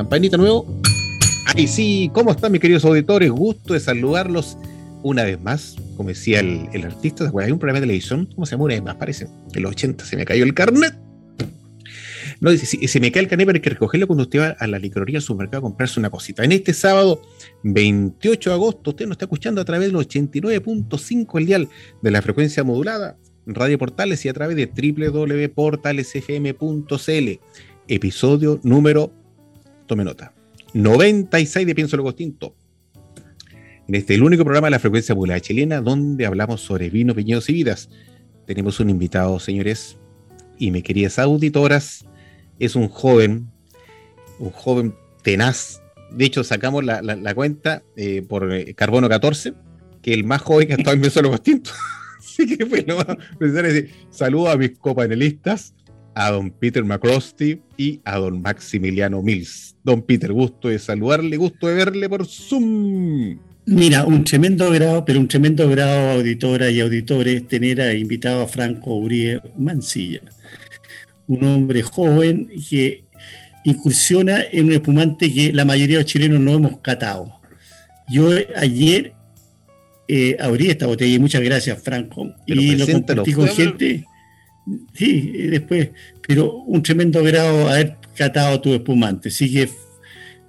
Campanita nuevo. Ay, sí, ¿cómo están mis queridos auditores? Gusto de saludarlos una vez más. Como decía el, artista, hay un programa de televisión, ¿cómo se llama? Una vez más, parece. En los 80 se me cayó el carnet. No, dice, si se me cae el carnet, pero hay que recogerlo cuando usted va a la licorería al supermercado a comprarse una cosita. En este sábado, 28 de agosto, usted nos está escuchando a través del 89.5 el dial de la frecuencia modulada, Radio Portales y a través de www.portalesfm.cl. Episodio número, tome nota, 96 de Pienso lo Costinto. En este, el único programa de la frecuencia modulada chilena donde hablamos sobre vinos, viñedos y vidas. Tenemos un invitado, señores, y mis queridas auditoras, es un joven, un joven tenaz. De hecho, sacamos la, cuenta eh, por eh, Carbono 14, que el más joven que ha estado en Solo Costinto. Así que bueno, saludo a mis copanelistas, a don Peter McCrosty y a don Maximiliano Mills. Don Peter, gusto de saludarle, gusto de verle por Zoom. Mira, un tremendo grado, pero un tremendo grado, auditora y auditores, tener a invitado a Franco Uribe Mancilla un hombre joven que incursiona en un espumante que la mayoría de los chilenos no hemos catado. Yo ayer eh, abrí esta botella y muchas gracias, Franco. y lo compartí con gente. Sí, después, pero un tremendo grado haber catado tu espumante. Así que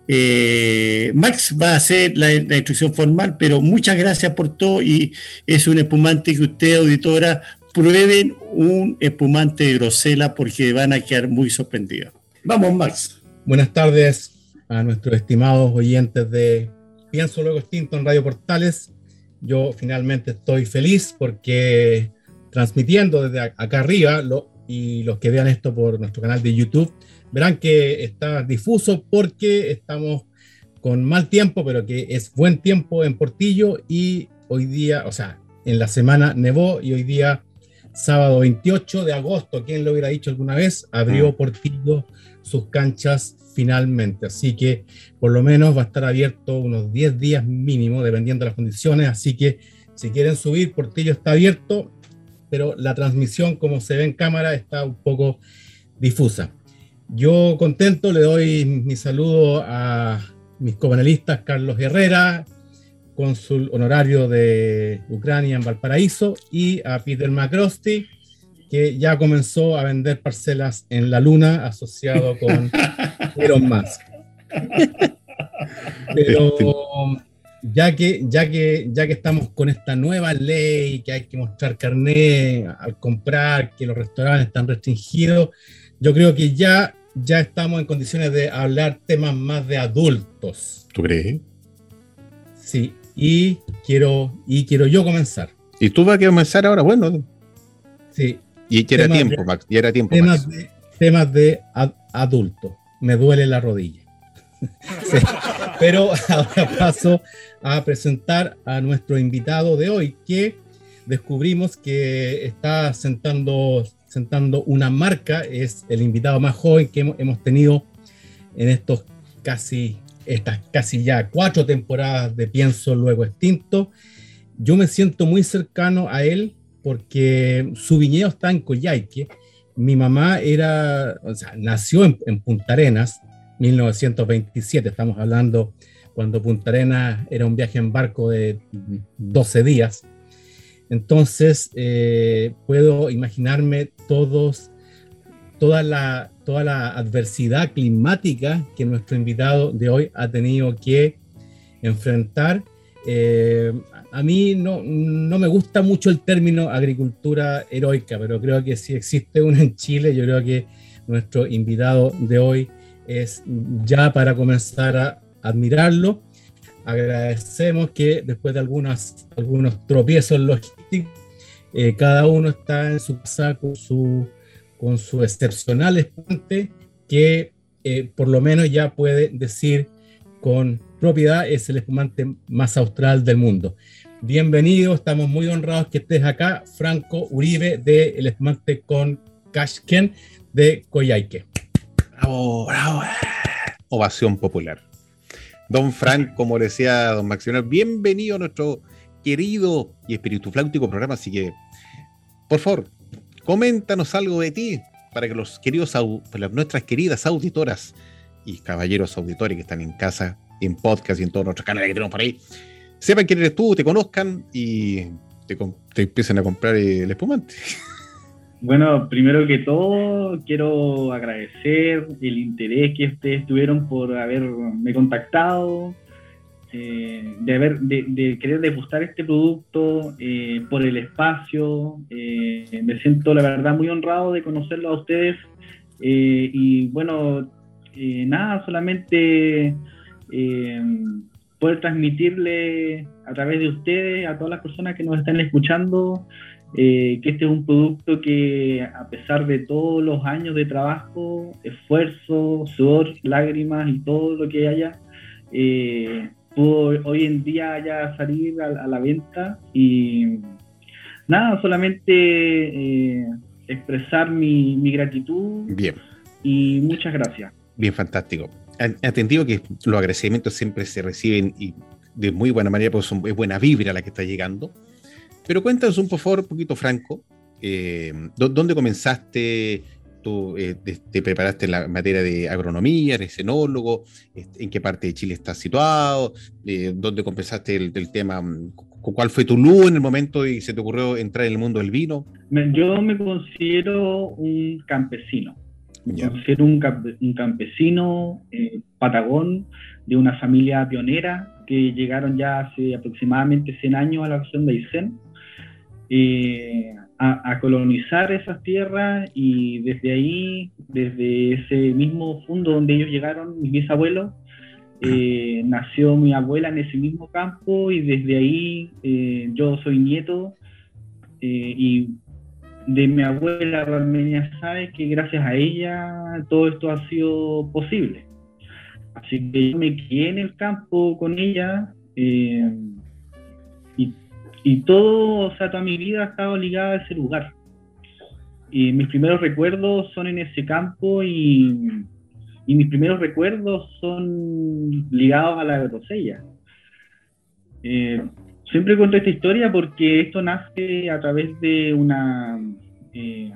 eh, Max va a hacer la, instrucción formal, pero muchas gracias por todo y es un espumante que usted, auditora, prueben un espumante de grosela porque van a quedar muy sorprendidos. Vamos, Max. Buenas tardes a nuestros estimados oyentes de Pienso Luego Extinto en Radio Portales. Yo finalmente estoy feliz porque transmitiendo desde acá arriba y los que vean esto por nuestro canal de YouTube verán que está difuso porque estamos con mal tiempo, pero que es buen tiempo en Portillo y hoy día, o sea, en la semana nevó y hoy día sábado 28 de agosto, quien lo hubiera dicho alguna vez, abrió ah. Portillo sus canchas finalmente. Así que por lo menos va a estar abierto unos 10 días mínimo, dependiendo de las condiciones. Así que si quieren subir, Portillo está abierto, pero la transmisión, como se ve en cámara, está un poco difusa. Yo contento, le doy mi saludo a mis copanelistas Carlos Herrera, cónsul honorario de Ucrania en Valparaíso, y a Peter McCrosty, que ya comenzó a vender parcelas en la Luna asociado con Elon Musk. Pero ya que, ya, que, ya que estamos con esta nueva ley, que hay que mostrar carnet al comprar, que los restaurantes están restringidos, yo creo que ya, ya estamos en condiciones de hablar temas más de adultos. ¿Tú crees? Sí, y quiero, y quiero yo comenzar. ¿Y tú vas a comenzar ahora? Bueno. Sí. Y ya era tiempo, Max. Ya era tiempo, temas De, temas de adulto. Me duele la rodilla. Pero ahora paso a presentar a nuestro invitado de hoy, que descubrimos que está sentando, sentando una marca, es el invitado más joven que hemos, tenido en estos casi estas casi ya cuatro temporadas de Pienso Luego Extinto. Yo me siento muy cercano a él porque su viñedo está en Coyhaique. Mi mamá era, o sea, nació en, Punta Arenas, 1927, estamos hablando cuando Punta Arenas era un viaje en barco de 12 días. Entonces, eh, puedo imaginarme todos, toda la, toda la adversidad climática que nuestro invitado de hoy ha tenido que enfrentar. Eh, a mí no, no, me gusta mucho el término agricultura heroica, pero creo que si existe una en Chile, yo creo que nuestro invitado de hoy es ya para comenzar a admirarlo. agradecemos que después de algunas, algunos tropiezos logísticos, eh, cada uno está en su casa con su, con su excepcional espumante que eh, por lo menos ya puede decir con propiedad es el espumante más austral del mundo. Bienvenido, estamos muy honrados que estés acá, Franco Uribe de El Espumante con Cashken de Coyhaique. Bravo, bravo. Ovación popular. Don Frank, como decía don Maximiliano, bienvenido a nuestro querido y espíritu flautico programa. Así que, por favor, coméntanos algo de ti para que los queridos, nuestras queridas auditoras y caballeros auditores que están en casa, en podcast y en todos nuestros canales que tenemos por ahí, sepan quién eres tú, te conozcan y te, te empiecen a comprar el espumante. Bueno, primero que todo, quiero agradecer el interés que ustedes tuvieron por haberme contactado, eh, de, haber, de, querer degustar este producto, eh, por el espacio. Eh, me siento, la verdad, muy honrado de conocerlo a ustedes. y bueno, nada, solamente poder transmitirle a través de ustedes, a todas las personas que nos están escuchando, eh, que este es un producto que a pesar de todos los años de trabajo, esfuerzo, sudor, lágrimas y todo lo que haya, eh, pudo hoy en día ya salir a, la venta y nada, solamente eh, expresar mi, gratitud Bien. y muchas gracias. Bien, fantástico. Atendido que los agradecimientos siempre se reciben y de muy buena manera, porque son, es buena vibra la que está llegando. Pero cuéntanos un, por favor, un poquito, Franco, eh, ¿dónde comenzaste? ¿Tú eh, te preparaste en la materia de agronomía, eres enólogo? ¿En qué parte de Chile estás situado? Eh, ¿Dónde comenzaste el, tema? ¿Cuál fue tu luz en el momento y se te ocurrió entrar en el mundo del vino? Yo me considero un campesino. Me considero un, campesino patagón de una familia pionera que llegaron ya hace aproximadamente 100 años a la región de Aysén eh, a, colonizar esas tierras y desde ahí, desde ese mismo fondo donde ellos llegaron, mis bisabuelos, eh, nació mi abuela en ese mismo campo y desde ahí eh, yo soy nieto y de mi abuela realmente sabe que gracias a ella todo esto ha sido posible. Así que yo me quedé en el campo con ella y todo, o sea, toda mi vida ha estado ligada a ese lugar. Y mis primeros recuerdos son en ese campo y, y mis primeros recuerdos son ligados a la grosella. Eh, siempre cuento esta historia porque esto nace a través de una eh,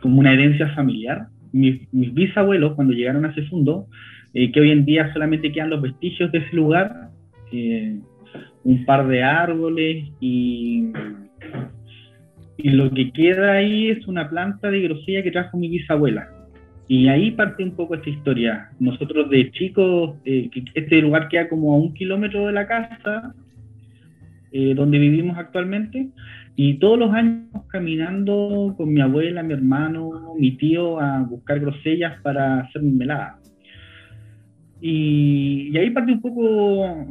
como una herencia familiar. Mis, bisabuelos, cuando llegaron a ese fondo, eh, que hoy en día solamente quedan los vestigios de ese lugar, un par de árboles y, y lo que queda ahí es una planta de grosella que trajo mi bisabuela. Y ahí parte un poco esta historia. Nosotros de chicos, eh, este lugar queda como a un kilómetro de la casa eh, donde vivimos actualmente, y todos los años caminando con mi abuela, mi hermano, mi tío a buscar grosellas para hacer mermelada. Y, y ahí parte un poco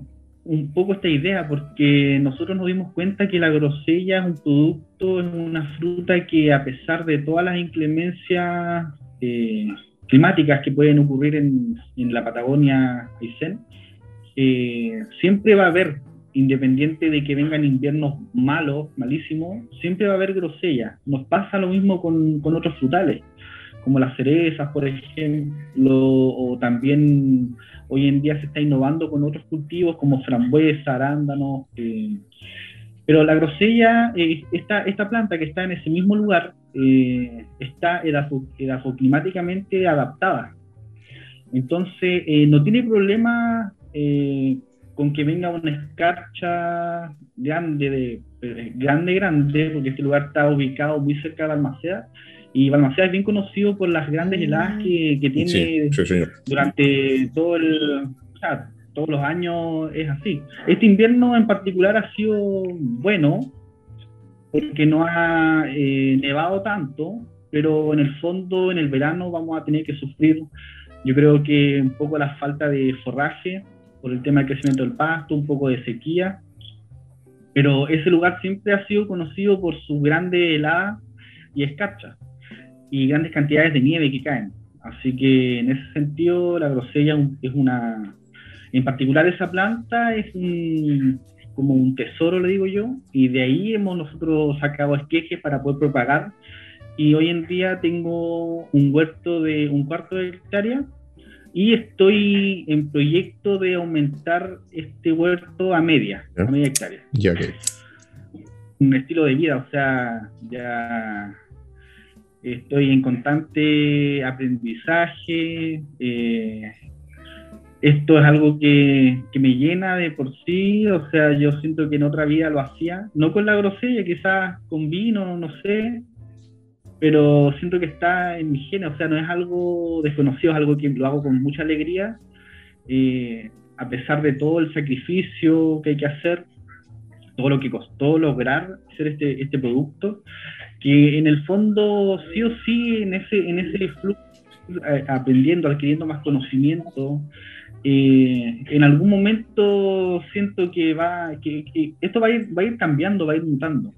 un poco esta idea, porque nosotros nos dimos cuenta que la grosella es un producto, es una fruta que a pesar de todas las inclemencias eh, climáticas que pueden ocurrir en, en la Patagonia Aysén, eh, siempre va a haber, independiente de que vengan inviernos malos, malísimos, siempre va a haber grosella. Nos pasa lo mismo con, con otros frutales, como las cerezas, por ejemplo, o también Hoy en día se está innovando con otros cultivos como frambuesa, arándanos. Eh, pero la grosella, eh, esta, esta, planta que está en ese mismo lugar, eh, está edafoclimáticamente adaptada. Entonces, no tiene problema con que venga una escarcha grande, de, grande, grande, porque este lugar está ubicado muy cerca de la Almaceda, y Balmaceda es bien conocido por las grandes heladas que, que tiene durante todo el, todos los años es así. Este invierno en particular ha sido bueno porque no ha eh, nevado tanto, pero en el fondo en el verano vamos a tener que sufrir, yo creo que un poco la falta de forraje por el tema del crecimiento del pasto, un poco de sequía, pero ese lugar siempre ha sido conocido por su grande helada y escarcha y grandes cantidades de nieve que caen. Así que en ese sentido la grosella es una, en particular esa planta es como un tesoro, le digo yo, y de ahí hemos nosotros sacado esquejes para poder propagar. Y hoy en día tengo un huerto de un cuarto de hectárea y estoy en proyecto de aumentar este huerto a media, a media hectárea. Ya que. Un estilo de vida, o sea, ya estoy en constante aprendizaje. Eh, esto es algo que, que, me llena de por sí, o sea, yo siento que en otra vida lo hacía, no con la grosella, quizás con vino, no sé, pero siento que está en mi genes, o sea, no es algo desconocido, es algo que lo hago con mucha alegría, eh, a pesar de todo el sacrificio que hay que hacer, todo lo que costó lograr hacer este, este producto, que en el fondo sí o sí en ese, en ese flujo, eh, aprendiendo, adquiriendo más conocimiento, eh, en algún momento siento que va, que, que esto va a, ir, va a ir cambiando, va a ir mutando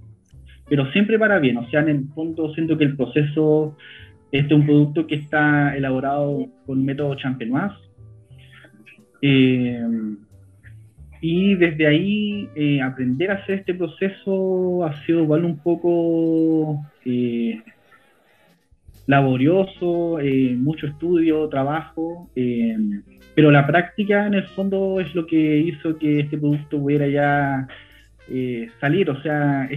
pero siempre para bien. O sea, en el fondo siento que el proceso, este es un producto que está elaborado con método champenoise. Eh, y desde ahí eh, aprender a hacer este proceso ha sido igual un poco eh, laborioso, mucho estudio, trabajo, pero la práctica en el fondo es lo que hizo que este producto pudiera ya salir. O sea,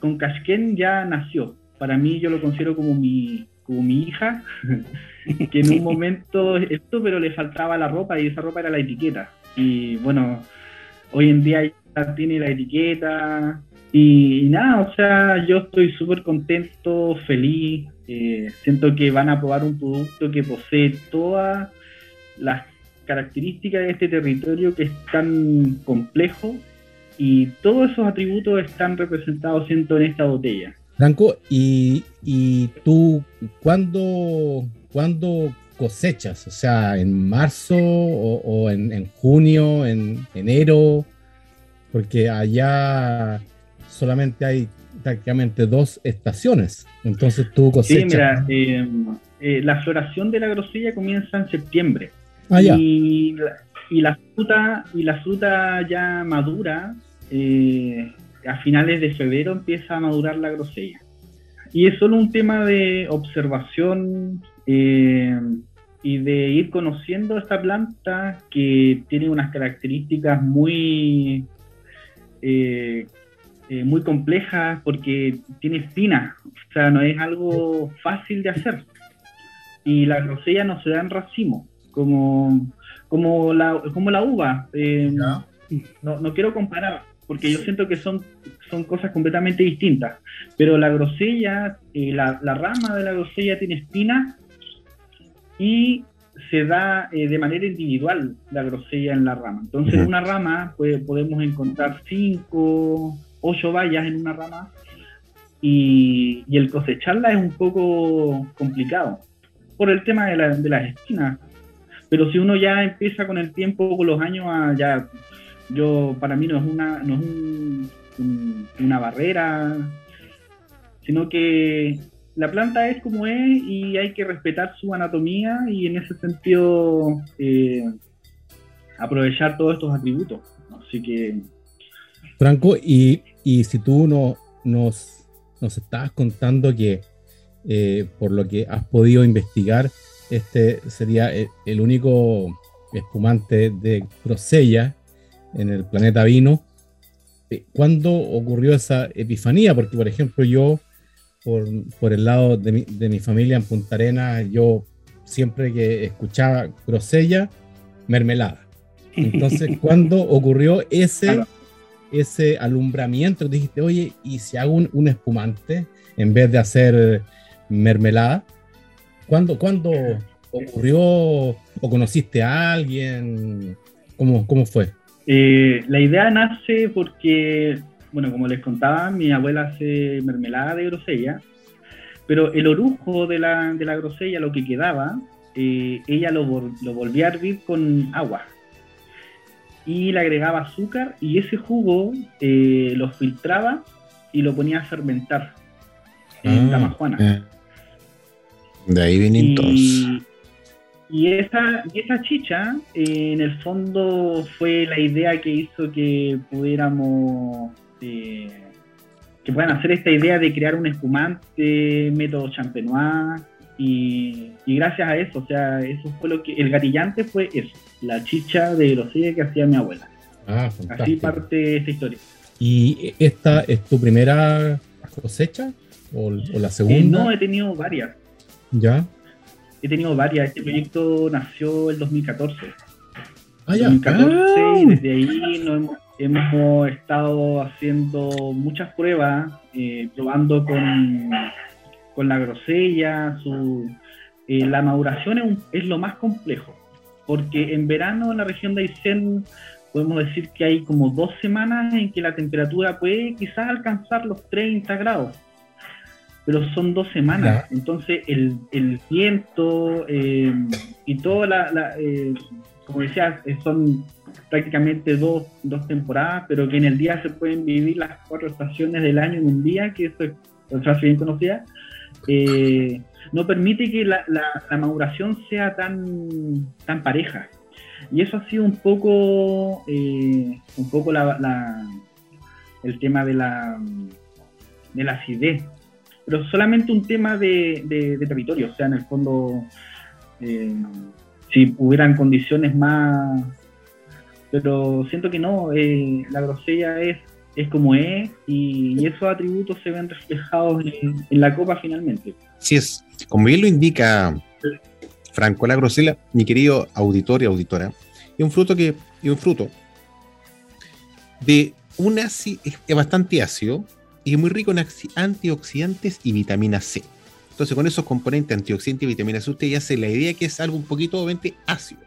con Cashken ya nació. Para mí yo lo considero como mi, como mi hija, que en un momento esto, pero le faltaba la ropa y esa ropa era la etiqueta. Y bueno, hoy en día ya tiene la etiqueta y, nada, o sea, yo estoy súper contento, feliz. Eh, siento que van a probar un producto que posee todas las características de este territorio que es tan complejo y todos esos atributos están representados siento en esta botella. Franco, ¿y, y tú cuándo, cuándo, cosechas? O sea, ¿en marzo o, en, junio, en enero? Porque allá solamente hay prácticamente dos estaciones. Entonces tú cosechas. Sí, mira, eh, eh, la floración de la grosella comienza en septiembre. Ah, y, y, la fruta, y la fruta ya madura eh, a finales de febrero empieza a madurar la grosella. Y es solo un tema de observación eh, y de ir conociendo esta planta que tiene unas características muy, eh, muy complejas porque tiene espinas, o sea, no es algo fácil de hacer. Y la grosella no se da en racimo, como, como, la, como la uva. no, no quiero comparar, porque yo siento que son, son cosas completamente distintas. Pero la grosella, eh, la, rama de la grosella tiene espinas y se da eh, de manera individual la grosella en la rama. Entonces, en una rama pues, podemos encontrar cinco, ocho vallas en una rama y, el cosecharla es un poco complicado por el tema de, de las espinas. Pero si uno ya empieza con el tiempo, con los años, a ya yo, para mí no es una, no es una barrera, sino que la planta es como es y hay que respetar su anatomía y en ese sentido eh, aprovechar todos estos atributos. Así que... Franco, y, si tú no, nos, nos estabas contando que eh, por lo que has podido investigar, este sería el, el único espumante de Grosella en el planeta vino. Eh, ¿Cuándo ocurrió esa epifanía? Porque, por ejemplo, yo, por, el lado de mi, de mi, familia en Punta Arena, yo siempre que escuchaba grosella, mermelada. Entonces, ¿cuándo ocurrió ese, ese alumbramiento? Dijiste, oye, ¿y si hago un, espumante en vez de hacer mermelada? ¿Cuándo, ¿Cuándo ocurrió o conociste a alguien? ¿Cómo, cómo fue? Eh, la idea nace porque, bueno, como les contaba, mi abuela hace mermelada de grosella, pero el orujo de la, de la grosella, lo que quedaba, eh, ella lo, lo volvía a hervir con agua. y le agregaba azúcar y ese jugo eh, lo filtraba y lo ponía a fermentar en Ah, Tamajuana. eh. De ahí vienen todos. Y, esa, y esa chicha, eh, en el fondo, fue la idea que hizo que pudiéramos, eh, que puedan hacer esta idea de crear un espumante, método champenois, y, y gracias a eso, o sea, eso fue lo que, el gatillante fue eso, la chicha de grosella que hacía mi abuela. Ah, Así parte esta historia. ¿Y esta es tu primera cosecha? ¿O, o la Eh, segunda? no, he tenido varias, ¿Ya? he tenido varias, este proyecto nació el 2014. Ah, ya. 2014 Ah. y desde ahí nos hemos, hemos estado haciendo muchas pruebas, eh, probando con, con la grosella, su, eh, la maduración es, un- es lo más complejo, porque en verano en la región de Aysén podemos decir que hay como dos semanas en que la temperatura puede quizás alcanzar los 30 grados, pero son dos semanas, entonces el, el viento eh, y toda la, la, como decía, eh, son prácticamente dos, dos temporadas, pero que en el día se pueden vivir las cuatro estaciones del año en un día, que eso es una bien conocida, eh, no permite que la, la- la maduración sea tan, tan pareja. Y eso ha sido un poco, eh, un poco la, el tema de la, de la acidez. Pero solamente un tema de, de- territorio, o sea, en el fondo, si hubieran condiciones más... Pero siento que no, eh, la grosella es, es como es y, esos atributos se ven reflejados en, la copa finalmente. Así es. Como bien lo indica Franco la grosela, mi querido auditor y auditora, es un fruto que es un fruto de un ácido, es bastante ácido y muy rico en antioxidantes y vitamina C. Entonces, con esos componentes antioxidantes y vitamina C, usted ya se la idea que es algo un poquito obviamente ácido.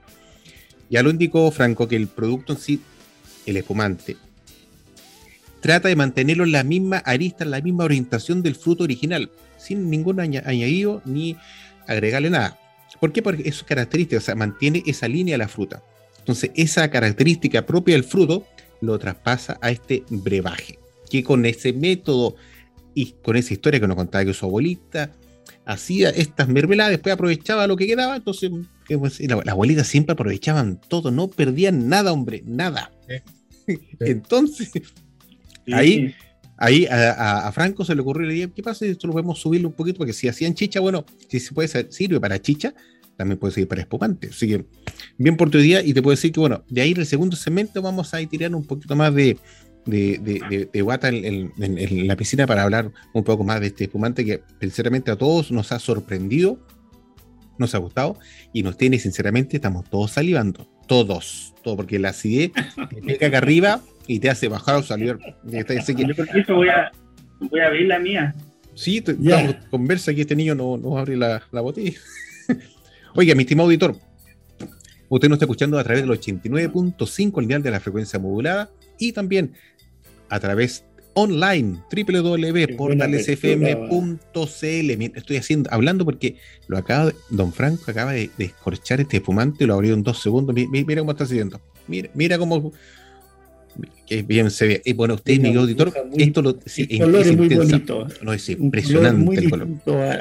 Ya lo indicó Franco que el producto en sí, el espumante, trata de mantenerlo en la misma arista, en la misma orientación del fruto original, sin ningún aña- añadido ni agregarle nada. ¿Por qué? Porque es su característica, o sea, mantiene esa línea a la fruta. Entonces, esa característica propia del fruto lo traspasa a este brebaje, que con ese método y con esa historia que nos contaba que su abuelita hacía estas mermeladas, después aprovechaba lo que quedaba, entonces ¿qué puedo decir? la, la abuelita siempre aprovechaban todo, no perdían nada, hombre, nada. Entonces, Ahí- ahí a, Franco se le ocurrió la idea, ¿qué pasa si esto lo podemos subirle un poquito? Porque si hacían chicha, bueno, si se puede ser- sirve para chicha, también puede servir para espumante. Así que, bien por tu idea, y te puedo decir que, bueno, de ahí en el segundo segmento vamos a ir tirar un poquito más de, de, de- de- de guata en, en- la piscina para hablar un poco más de este espumante que, sinceramente, a todos nos ha sorprendido, nos ha gustado, y nos tiene, sinceramente, estamos todos salivando. Todos, todo, porque la acidez te pega acá arriba y te hace bajar o salir. Así que- Yo por eso voy a, voy a abrir la mía. Sí, te- estamos- conversa que este niño no, no abre la, la botella. Oiga, mi estimado auditor, usted nos está escuchando a través del 89.5 el dial de la frecuencia modulada y también a través online www.portalesfm.cl. Estoy haciendo, hablando porque lo acaba de- Don Franco acaba de, de escorchar este espumante, lo abrió en dos segundos. Mi- mi- Mira, cómo está siguiendo. Mira, mira cómo que bien se ve. Y bueno, usted, mi auditor, muy- esto lo sí, el color es muy bonito. No, es impresionante muy el color.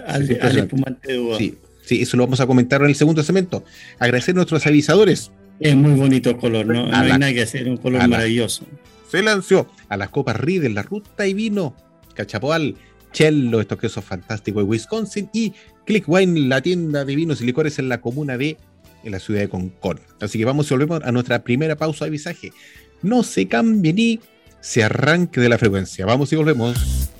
al, espumante de uva. Sí, sí, eso lo vamos a comentar en el segundo segmento. Agradecer a nuestros avisadores. Es muy bonito el color, no, no hay nada que hacer, un color maravilloso. Se lanzó a las copas Riedel, la ruta y vino, Cachapoal, Cello, estos quesos fantásticos de Wisconsin y Click Wine, la tienda de vinos y licores en la comuna de en la ciudad de Concord. Así que vamos y volvemos a nuestra primera pausa de visaje. No se cambie ni se arranque de la frecuencia. Vamos y volvemos.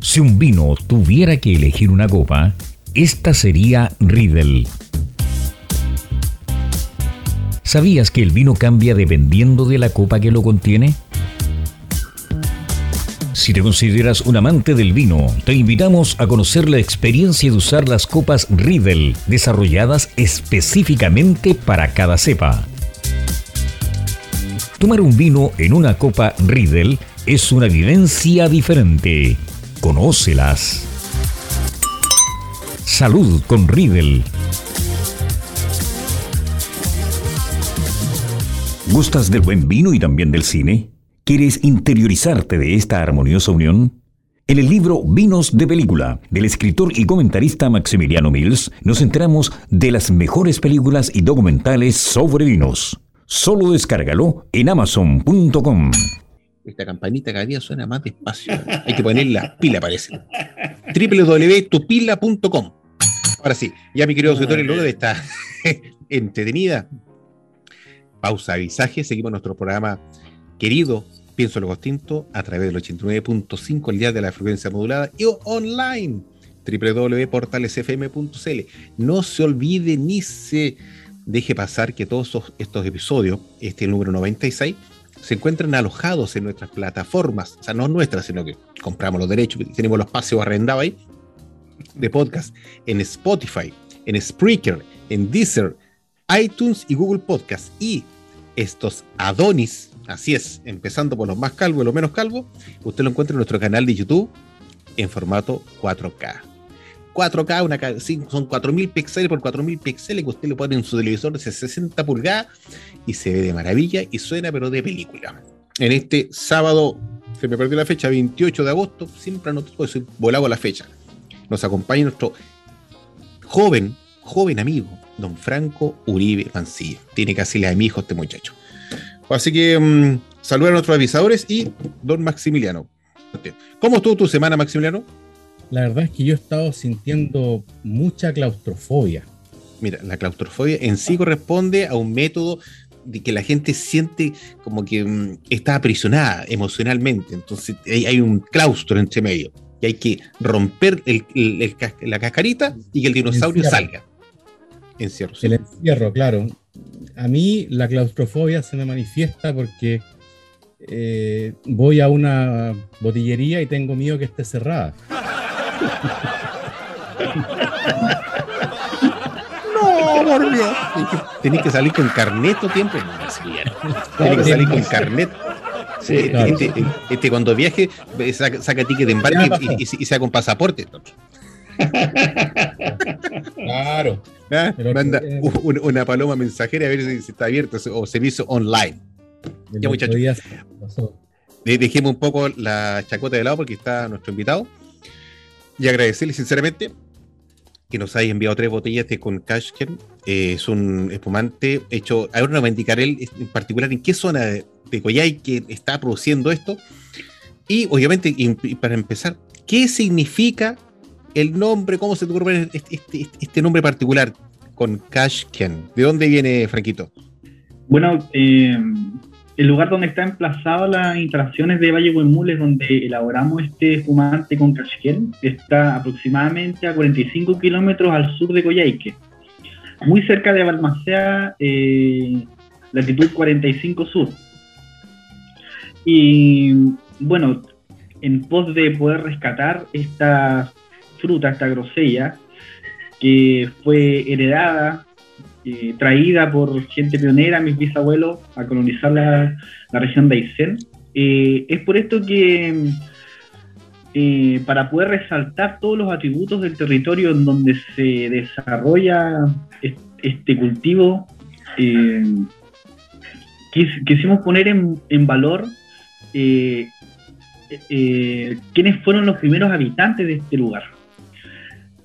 Si un vino tuviera que elegir una copa, esta sería Riedel. ¿Sabías que el vino cambia dependiendo de la copa que lo contiene? Si te consideras un amante del vino, te invitamos a conocer la experiencia de usar las copas Riedel, desarrolladas específicamente para cada cepa. Tomar un vino en una copa Riedel es una vivencia diferente. Conócelas. Salud con Riedel. ¿Gustas del buen vino y también del cine? ¿Quieres interiorizarte de esta armoniosa unión? En el libro Vinos de Película, del escritor y comentarista Maximiliano Mills, nos enteramos de las mejores películas y documentales sobre vinos. Solo descárgalo en amazon.com. Esta campanita cada día suena más despacio. Hay que poner la pila, parece. www.tupila.com. Ahora sí, ya mi querido auditor, luego de esta entretenida pausa avisaje, seguimos nuestro programa querido Pienso lo Tinto a través del 89.5 el día de la frecuencia modulada y online www.portalesfm.cl. No se olvide ni se deje pasar que todos estos, episodios, este número 96, se encuentran alojados en nuestras plataformas, o sea, no nuestras, sino que compramos los derechos, tenemos los paseos arrendados ahí, de podcast, en Spotify, en Spreaker, en Deezer, iTunes y Google Podcast. Y estos Adonis Así es, empezando por los más calvos y los menos calvos, usted lo encuentra en nuestro canal de YouTube en formato 4K. 4K, una, son 4.000 píxeles por 4.000 píxeles que usted le pone en su televisor de 60 pulgadas y se ve de maravilla y suena pero de película. En este sábado, se me perdió la fecha, 28 de agosto, siempre anoto, pues volado la fecha. Nos acompaña nuestro joven, joven amigo, don Franco Uribe Mancilla. Tiene casi la de mi hijo este muchacho. Así que um, a nuestros avisadores y don Maximiliano. ¿Cómo estuvo tu semana, Maximiliano? La verdad es que yo he estado sintiendo mucha claustrofobia. Mira, la claustrofobia en sí corresponde a un método de que la gente siente como que mm, está aprisionada emocionalmente. Entonces hay, un claustro entre medio. Y hay que romper la cascarita y que el dinosaurio salga. Encierro. El encierro, claro a mí la claustrofobia se me manifiesta porque eh, voy a una botillería y tengo miedo que esté cerrada. No, por Dios. Tienes que salir con carnet todo tiempo. Tienes que salir con carnet. este, este, cuando viaje saca, saca ticket de embarque y, y, y, saca un pasaporte. Claro. ¿Ah? Manda una, paloma mensajera a ver si, está abierto o servicio online. Ya, muchachos. Dejemos un poco la chacota de lado porque está nuestro invitado. Y agradecerle sinceramente que nos haya enviado tres botellas de Concashken. Eh, es un espumante hecho. Ahora nos va a indicar él en particular en qué zona de, de que está produciendo esto. Y obviamente, para empezar, ¿qué significa el nombre, ¿cómo se te ocurre este, este, este, nombre particular con Cashken? ¿De dónde viene, Franquito? Bueno, eh, el lugar donde está emplazado las instalaciones de Valle Huemules, donde elaboramos este fumante con Cashken, está aproximadamente a 45 kilómetros al sur de Coyhaique, muy cerca de Balmacea, eh, latitud 45 sur. Y bueno, en pos de poder rescatar esta fruta, esta grosella, que fue heredada, eh, traída por gente pionera, mis bisabuelos, a colonizar la, región de Aysén. Eh, es por esto que, eh, para poder resaltar todos los atributos del territorio en donde se desarrolla este cultivo, quisimos poner en, en valor quiénes fueron los primeros habitantes de este lugar.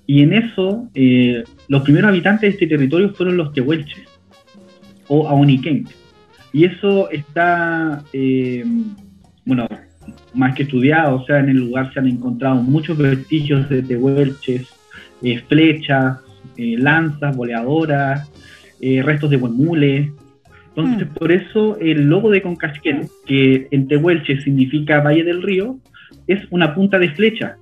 Y en eso, eh, los primeros habitantes de este territorio fueron los tehuelches o aoniquén. Y eso está, eh, bueno, más que estudiado, o sea, en el lugar se han encontrado muchos vestigios de tehuelches, eh, flechas, lanzas, boleadoras, restos de huemules. Entonces, mm. por eso el logo de Concasquén, que en tehuelche significa Valle del Río, es una punta de flecha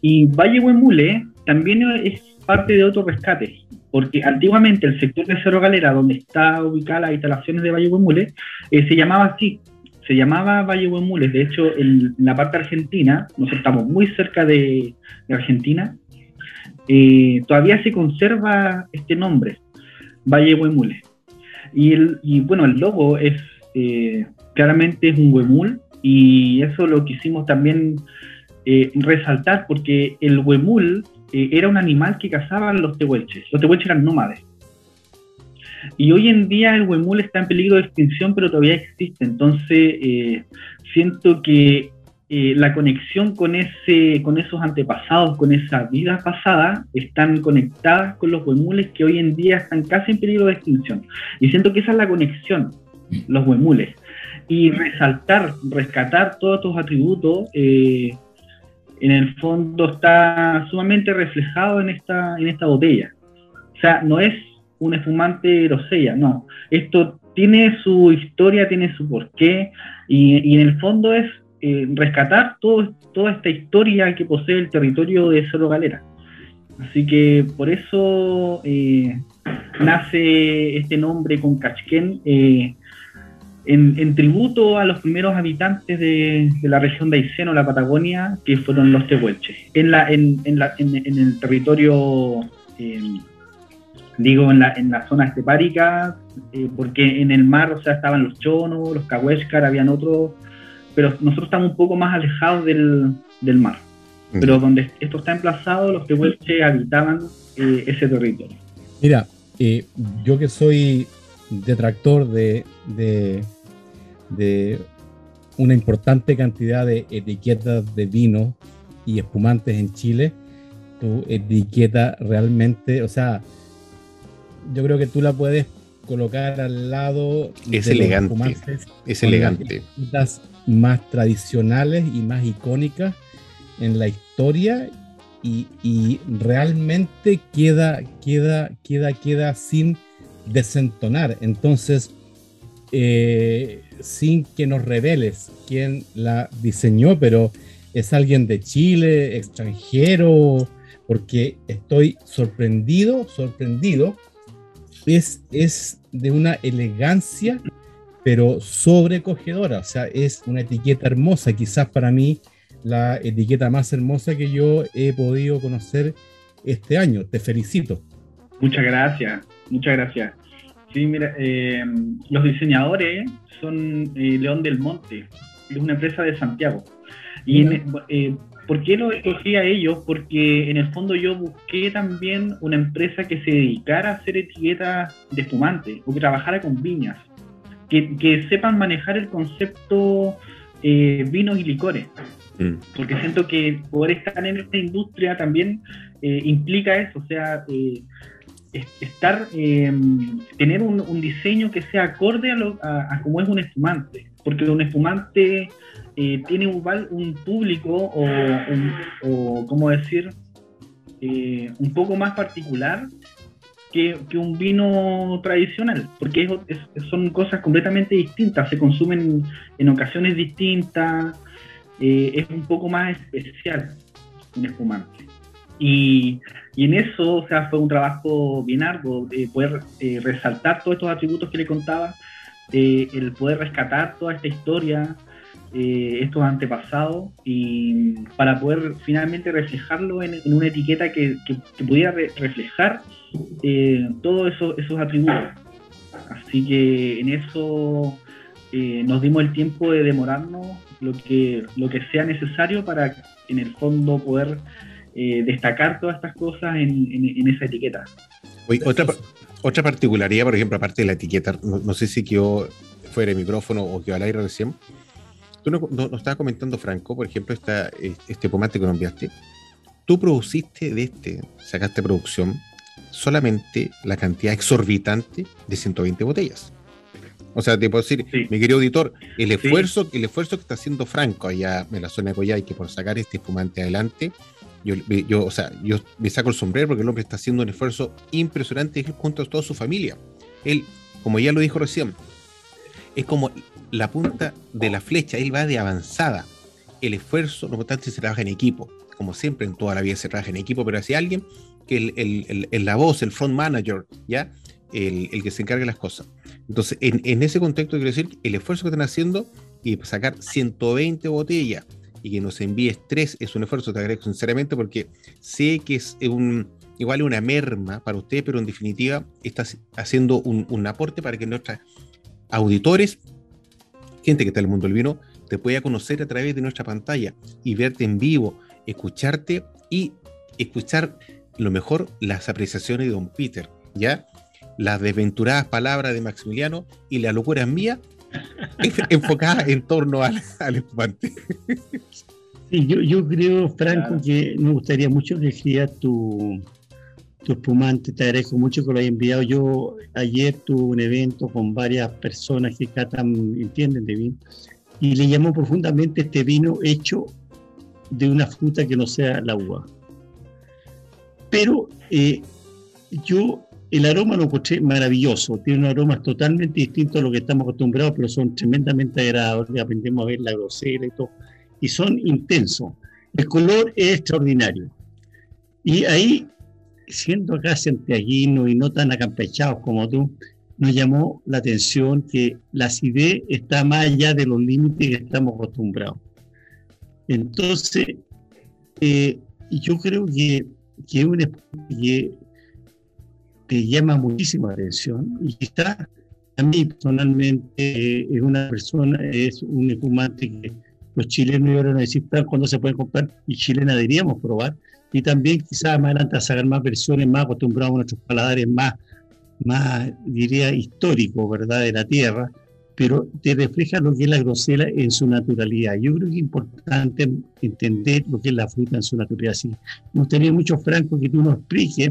y Valle Huemule también es parte de otro rescate, porque antiguamente el sector de Cerro Galera, donde está ubicada las instalaciones de Valle Huemule, eh, se llamaba así, se llamaba Valle Huemule. De hecho, en, la parte argentina, nosotros estamos muy cerca de, Argentina, eh, todavía se conserva este nombre, Valle Huemule. Y, el, y bueno, el logo es eh, claramente es un huemul y eso lo quisimos también eh, resaltar porque el huemul eh, era un animal que cazaban los tehuelches. Los tehuelches eran nómades. Y hoy en día el huemul está en peligro de extinción, pero todavía existe. Entonces, eh, siento que la conexión con, ese, con esos antepasados, con esa vida pasada, están conectadas con los huemules que hoy en día están casi en peligro de extinción. Y siento que esa es la conexión, los huemules. Y resaltar, rescatar todos estos atributos, eh, en el fondo está sumamente reflejado en esta, en esta botella. O sea, no es un espumante grosella, no. Esto tiene su historia, tiene su porqué, y, en el fondo es eh, rescatar toda esta historia que posee el territorio de Cerro Galera. Así que por eso eh, nace este nombre con Cachquén, eh, en, tributo a los primeros habitantes de, la región de Aysén o la Patagonia, que fueron los tehuelches. En, la, en, la, en el territorio digo en la, en la zona estepárica, eh, porque en el mar, o sea, estaban los chonos, los cahuéscar, habían otros, pero nosotros estamos un poco más alejados del, del mar. Pero donde esto está emplazado, los tehuelches habitaban eh, ese territorio. Mira, eh, yo que soy detractor de, de, de una importante cantidad de etiquetas de vino y espumantes en Chile, tu etiqueta realmente, o sea, yo creo que tú la puedes colocar al lado. Es elegante. es elegante. Las más tradicionales y más icónicas en la historia y, realmente queda, queda, queda, queda sin desentonar. Entonces, eh, sin que nos reveles quién la diseñó, pero es alguien de Chile, extranjero, porque estoy sorprendido, sorprendido es, de una elegancia, pero sobrecogedora. O sea, es una etiqueta hermosa. Quizás para mí la etiqueta más hermosa que yo he podido conocer este año. Te felicito. Muchas gracias, muchas gracias. Sí, mira, eh, los diseñadores son eh, León del Monte, es una empresa de Santiago. Y eh, ¿Por qué lo escogí a ellos? Porque en el fondo yo busqué también una empresa que se dedicara a hacer etiquetas de espumante o que trabajara con viñas, que, sepan manejar el concepto eh, vinos y licores. Mm. Porque siento que poder estar en esta industria también eh, implica eso, o sea, estar, tener un, diseño que sea acorde a, lo, a cómo es un espumante. Porque un espumante eh, tiene un, un público o, o, ¿cómo decir? Eh, un poco más particular que, un vino tradicional, porque son cosas completamente distintas, se consumen en ocasiones distintas, eh, es un poco más especial un espumante. Y, y, en eso, o sea, fue un trabajo bien arduo de poder resaltar todos estos atributos que le contaba, el poder rescatar toda esta historia, eh, estos antepasados y para poder finalmente reflejarlo en, una etiqueta que, pudiera reflejar eh, todos esos atributos. Así que en eso eh, nos dimos el tiempo de demorarnos lo que, lo que sea necesario para en el fondo poder destacar todas estas cosas en, esa etiqueta. otra, otra particularidad, por ejemplo, aparte de la etiqueta, no, sé si quedó fuera de micrófono o quedó al aire recién, Tú nos no, estabas comentando, Franco, por ejemplo, esta, este pomate que nos enviaste. Tú produciste de este, sacaste producción, solamente la cantidad exorbitante de 120 botellas. O sea, te puedo decir, mi querido auditor, el esfuerzo, el esfuerzo que está haciendo Franco allá en la zona de que por sacar este espumante adelante, yo, o sea, yo me saco el sombrero porque el hombre está haciendo un esfuerzo impresionante junto a toda su familia. Él, como ya lo dijo recién, es como la punta de la flecha, él va de avanzada. El esfuerzo, no obstante, se trabaja en equipo. Como siempre, en toda la vida se trabaja en equipo, pero si alguien que el, la voz, el front manager, ¿ya? El, que se encargue de las cosas. Entonces, en, ese contexto, quiero decir, el esfuerzo que están haciendo y sacar 120 botellas y que nos envíes tres es un esfuerzo, te agradezco sinceramente, porque sé que es un, igual una merma para usted, pero en definitiva estás haciendo un, aporte para que nuestros auditores gente que está en el mundo del vino te pueda conocer a través de nuestra pantalla y verte en vivo, escucharte y escuchar lo mejor las apreciaciones de Don Peter, ¿ya? las desventuradas palabras de Maximiliano y la locura mía enfocada en torno al, espumante. Sí, yo, yo creo, Franco, que me gustaría mucho que escribas tu, tu espumante. Te agradezco mucho que lo hayas enviado. Yo ayer tuve un evento con varias personas que catan, entienden de vino, y le llamó profundamente este vino hecho de una fruta que no sea la uva. Pero eh, yo el aroma lo encontré maravilloso, tiene un aroma totalmente distinto a lo que estamos acostumbrados, pero son tremendamente agradables, aprendemos a ver la grosera y todo, y son intensos. El color es extraordinario. Y ahí, siendo acá santiaguino y no tan acampechados como tú, nos llamó la atención que la acidez está más allá de los límites que estamos acostumbrados. Entonces, eh, yo creo que, que, un, que te llama muchísima atención y está a mí personalmente eh, es una persona, es un espumante que los chilenos ahora necesitan cuando se puede comprar y chilena deberíamos probar y también quizás más adelante a sacar más versiones más acostumbrados a nuestros paladares más, más diría históricos, ¿verdad? De la tierra, pero te refleja lo que es la grosela en su naturalidad. Yo creo que es importante entender lo que es la fruta en su naturalidad. Sí, me gustaría mucho, Franco, que tú nos expliques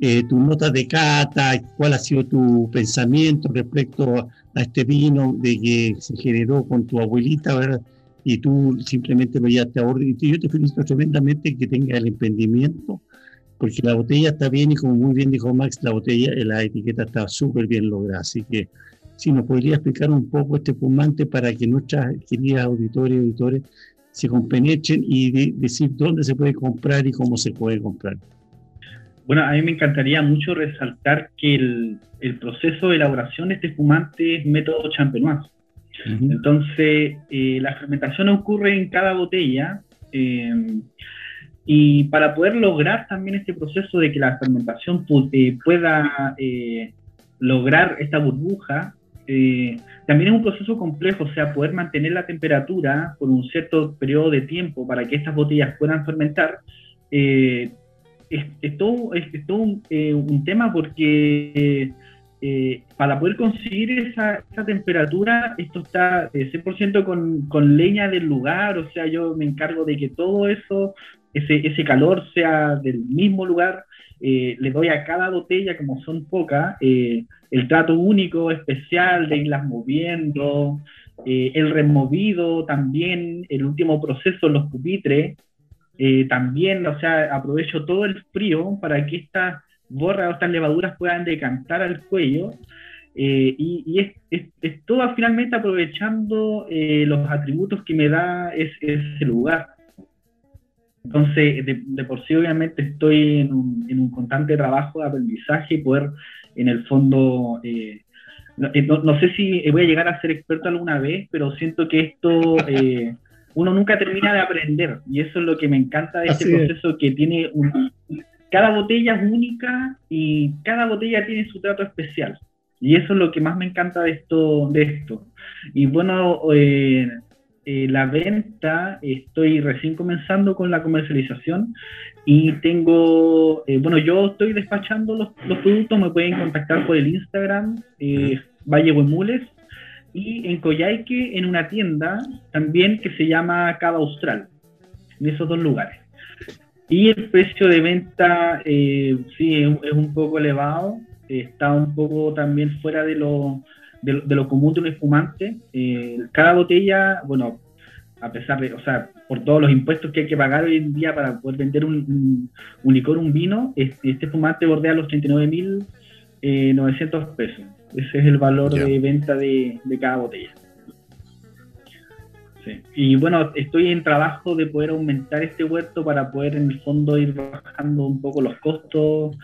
eh, tus notas de cata, cuál ha sido tu pensamiento respecto a, este vino de que se generó con tu abuelita, ¿verdad? Y tú simplemente lo llevaste a orden. Y yo te felicito tremendamente que tenga el emprendimiento, porque la botella está bien y como muy bien dijo Max, la botella, la etiqueta está súper bien lograda. Así que si nos podría explicar un poco este fumante para que nuestras queridas auditores y auditores se compenetren y decir dónde se puede comprar y cómo se puede comprar. Bueno, a mí me encantaría mucho resaltar que el, proceso de elaboración de este espumante es método champenoise. Entonces, eh, la fermentación ocurre en cada botella eh, y para poder lograr también este proceso de que la fermentación eh, pueda lograr esta burbuja, también es un proceso complejo, o sea, poder mantener la temperatura por un cierto periodo de tiempo para que estas botellas puedan fermentar es, todo, eh, un, tema porque eh, para poder conseguir esa, temperatura, esto está 100% eh, con, con, leña del lugar, o sea, yo me encargo de que todo eso, ese, ese calor sea del mismo lugar, le doy a cada botella, como son pocas, el trato único, especial, de irlas moviendo, el removido también, el último proceso, los pupitres, eh, también, o sea, aprovecho todo el frío para que estas borras o estas levaduras puedan decantar al cuello. Eh, y, es, es, todo finalmente aprovechando eh, los atributos que me da ese, lugar. Entonces, de, por sí, obviamente, estoy en un, en un, constante trabajo de aprendizaje y poder, en el fondo, no, no, sé si voy a llegar a ser experto alguna vez, pero siento que esto uno nunca termina de aprender y eso es lo que me encanta de este proceso que tiene un, cada botella es única y cada botella tiene su trato especial y eso es lo que más me encanta de esto de esto. Y bueno eh, eh, la venta estoy recién comenzando con la comercialización y tengo eh, bueno yo estoy despachando los, los, productos me pueden contactar por el Instagram Valle Huemules y en Coyhaique en una tienda también que se llama Cava Austral, en esos dos lugares. Y el precio de venta, eh, sí, es, un poco elevado, está un poco también fuera de lo, de, lo común de un espumante. Eh, cada botella, bueno, a pesar de, o sea, por todos los impuestos que hay que pagar hoy en día para poder vender un, un, licor, un vino, este, este espumante bordea los 39.900 eh, pesos. Ese es el valor de venta de, cada botella. Y bueno, estoy en trabajo de poder aumentar este huerto para poder en el fondo ir bajando un poco los costos.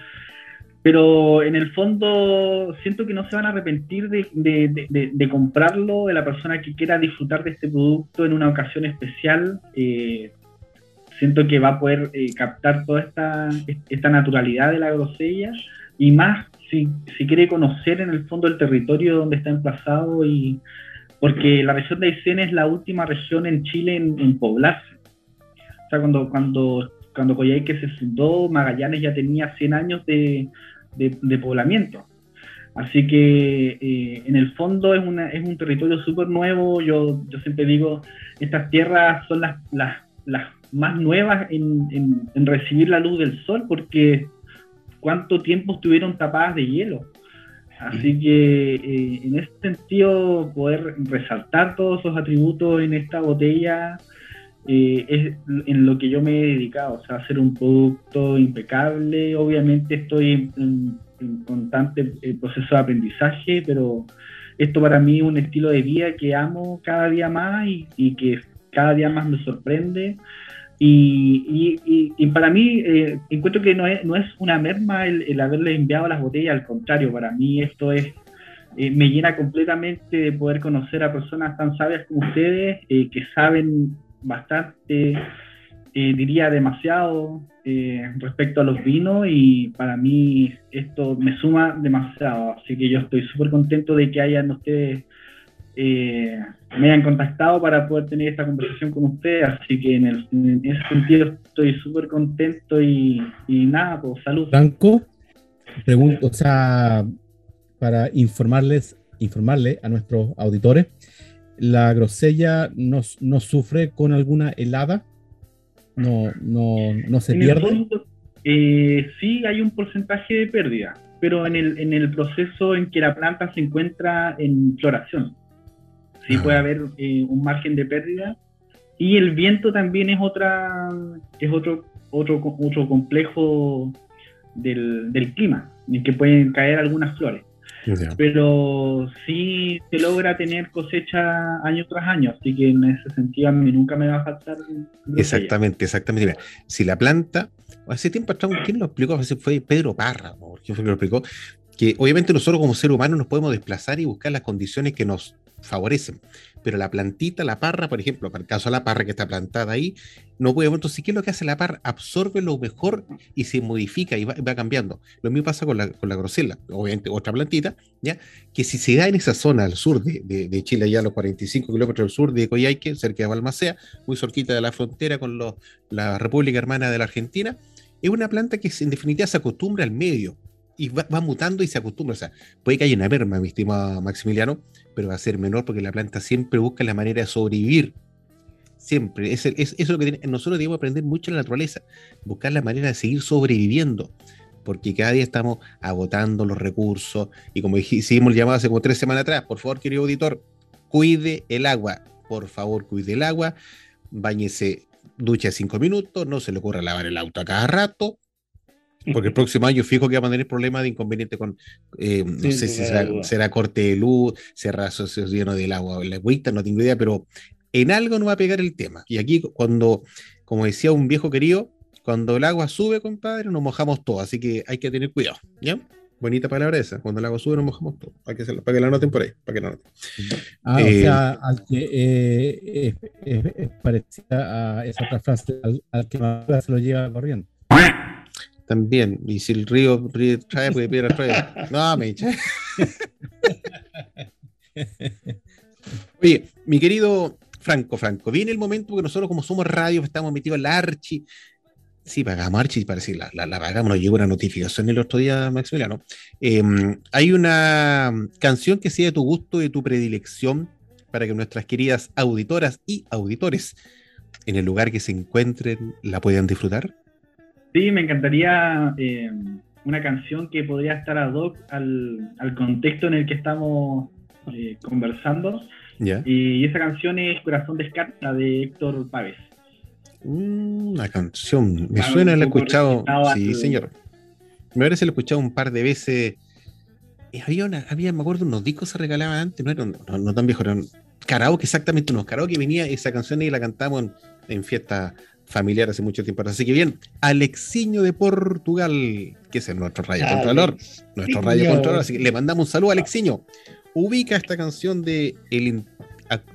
Pero en el fondo siento que no se van a arrepentir de, comprarlo de la persona que quiera disfrutar de este producto en una ocasión especial. Eh, siento que va a poder eh, captar toda esta, esta naturalidad de la grosella y más si, si quiere conocer en el fondo el territorio donde está emplazado y porque la región de Aysén es la última región en Chile en, poblarse. O sea, cuando, cuando, cuando Coyhaique se fundó, Magallanes ya tenía 100 años de, de, poblamiento. Así que eh, en el fondo es, una, es un territorio súper nuevo. Yo, yo siempre digo, estas tierras son las, las, las más nuevas en, en, recibir la luz del sol porque cuánto tiempo estuvieron tapadas de hielo. Así que eh, en ese sentido, poder resaltar todos esos atributos en esta botella eh, es en lo que yo me he dedicado, o sea, hacer un producto impecable. Obviamente estoy en, constante eh, proceso de aprendizaje, pero esto para mí es un estilo de vida que amo cada día más y, que cada día más me sorprende. Y, y, para mí eh, encuentro que no es, no es una merma el, haberle enviado las botellas, al contrario, para mí esto es me llena completamente de poder conocer a personas tan sabias como ustedes, que saben bastante, eh, diría demasiado eh, respecto a los vinos y para mí esto me suma demasiado, así que yo estoy súper contento de que hayan ustedes, eh, me hayan contactado para poder tener esta conversación con ustedes, así que en, ese sentido estoy súper contento y, nada, pues salud. Franco, pregunto, o sea, para informarles, informarle a nuestros auditores, la grosella no, sufre con alguna helada, no, no, se pierde. Eh, sí, hay un porcentaje de pérdida, pero en el, en el proceso en que la planta se encuentra en floración, sí ah. puede haber eh, un margen de pérdida. Y el viento también es otra, es otro, otro, otro complejo del, del clima, en que pueden caer algunas flores. Pero sí se logra tener cosecha año tras año, así que en ese sentido a mí nunca me va a faltar. Exactamente, exactamente. si la planta, hace tiempo atrás, ¿quién lo explicó? Fue Pedro Parra, ¿quién fue que lo explicó? Que obviamente nosotros como seres humanos nos podemos desplazar y buscar las condiciones que nos favorecen. Pero la plantita, la parra, por ejemplo, para el caso de la parra que está plantada ahí, no puede. Entonces, ¿qué es lo que hace la parra? Absorbe lo mejor y se modifica y va, cambiando. Lo mismo pasa con la, con la grosela, obviamente otra plantita, ¿ya? Que si se da en esa zona al sur de, de, Chile, allá a los 45 kilómetros al sur de Coyhaique, cerca de Balmacea, muy cerquita de la frontera con los, la República Hermana de la Argentina, es una planta que en definitiva se acostumbra al medio y va, mutando y se acostumbra. O sea, puede que haya una merma, mi estimado Maximiliano, pero va a ser menor porque la planta siempre busca la manera de sobrevivir. Siempre. Es, es, eso lo que nosotros debemos aprender mucho en la naturaleza, buscar la manera de seguir sobreviviendo. Porque cada día estamos agotando los recursos. Y como hicimos el llamado hace como tres semanas atrás, por favor, querido auditor, cuide el agua. Por favor, cuide el agua. Báñese, ducha cinco minutos. No se le ocurra lavar el auto a cada rato porque el próximo año fijo que va a tener problemas de inconveniente con, eh, no sé si será, corte de luz, será lleno del agua, la agüita, no tengo idea, pero en algo no va a pegar el tema. Y aquí cuando, como decía un viejo querido, cuando el agua sube, compadre, nos mojamos todo, así que hay que tener cuidado, ¿ya? Bonita palabra esa, cuando el agua sube nos mojamos todo, para que, para que la noten por ahí, para que la noten. Ah, o eh, sea, al que eh, es, parecida a esa otra frase, al, que más se lo lleva corriendo. También. Y si el río, trae, puede piedra trae. No, me Oye, mi querido Franco, Franco, viene el momento porque nosotros, como somos radio, estamos metidos en la Archi. Sí, pagamos Archi, parece la, la, la pagamos, nos llegó una notificación el otro día, Maximiliano. Em, hay una canción que sea de tu gusto, de tu predilección, para que nuestras queridas auditoras y auditores, en el lugar que se encuentren, la puedan disfrutar. Sí, me encantaría eh, una canción que podría estar ad hoc al, contexto en el que estamos eh, conversando. Y esa canción es Corazón Descarta de Héctor Pávez. Mm, una canción, me suena, la he escuchado. Sí, señor. Me parece la he escuchado un par de veces. Eh, había, una, había, me acuerdo, unos discos se regalaban antes, no eran no, tan viejos, eran karaoke, exactamente, unos karaoke venía esa canción y la cantamos en, en fiestas familiar hace mucho tiempo. Así que bien, Alexiño de Portugal, que es nuestro rayo contralor, nuestro rayo contralor, así que le mandamos un saludo a Alexiño. Ubica esta canción de, el,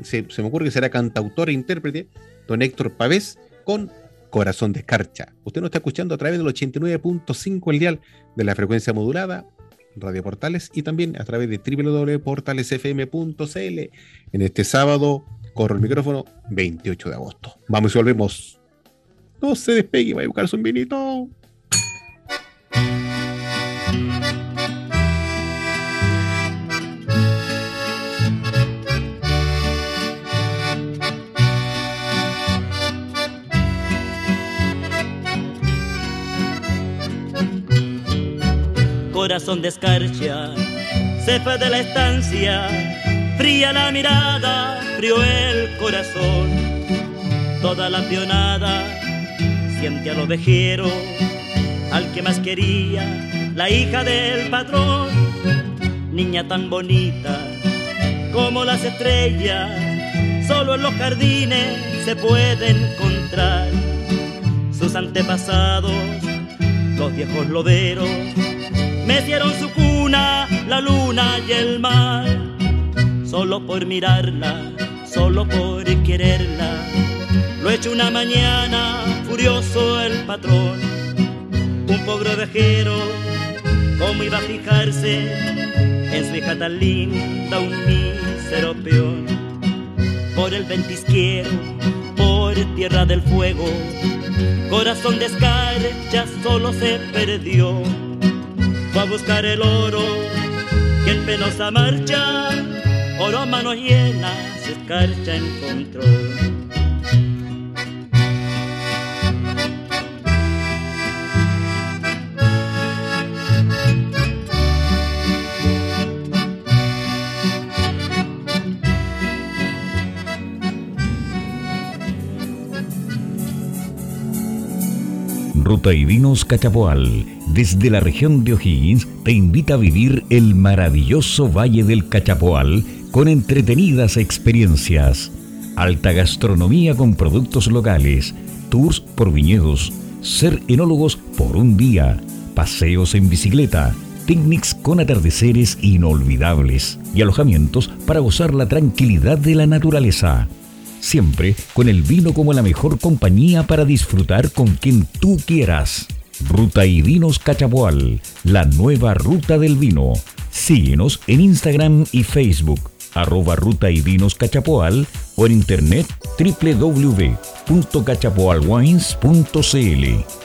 se, me ocurre que será cantautor e intérprete, don Héctor Pavés, con Corazón de Escarcha. Usted nos está escuchando a través del 89.5 el dial de la frecuencia modulada, Radio Portales, y también a través de www.portalesfm.cl. En este sábado, corro el micrófono, 28 de agosto. Vamos y volvemos no se despegue, va a buscarse un vinito. Corazón de escarcha, cepa de la estancia, fría la mirada, frío el corazón. Toda la pionada al ovejero, al que más quería, la hija del patrón, niña tan bonita como las estrellas, solo en los jardines se puede encontrar. Sus antepasados, los viejos loderos, metieron su cuna la luna y el mar, solo por mirarla, solo por quererla, lo una mañana, furioso el patrón, un pobre ovejero, cómo iba a fijarse en su hija tan linda, un mísero peón, por el ventisquiero, por tierra del fuego, corazón de escarcha solo se perdió, fue a buscar el oro que en penosa marcha, oro a manos llenas, escarcha encontró. Ruta y Vinos Cachapoal, desde la región de O'Higgins, te invita a vivir el maravilloso Valle del Cachapoal con entretenidas experiencias, alta gastronomía con productos locales, tours por viñedos, ser enólogos por un día, paseos en bicicleta, picnics con atardeceres inolvidables y alojamientos para gozar la tranquilidad de la naturaleza siempre con el vino como la mejor compañía para disfrutar con quien tú quieras. Ruta y Vinos Cachapoal, la nueva ruta del vino. Síguenos en Instagram y Facebook, arroba Ruta y Vinos Cachapoal o en internet www.cachapoalwines.cl.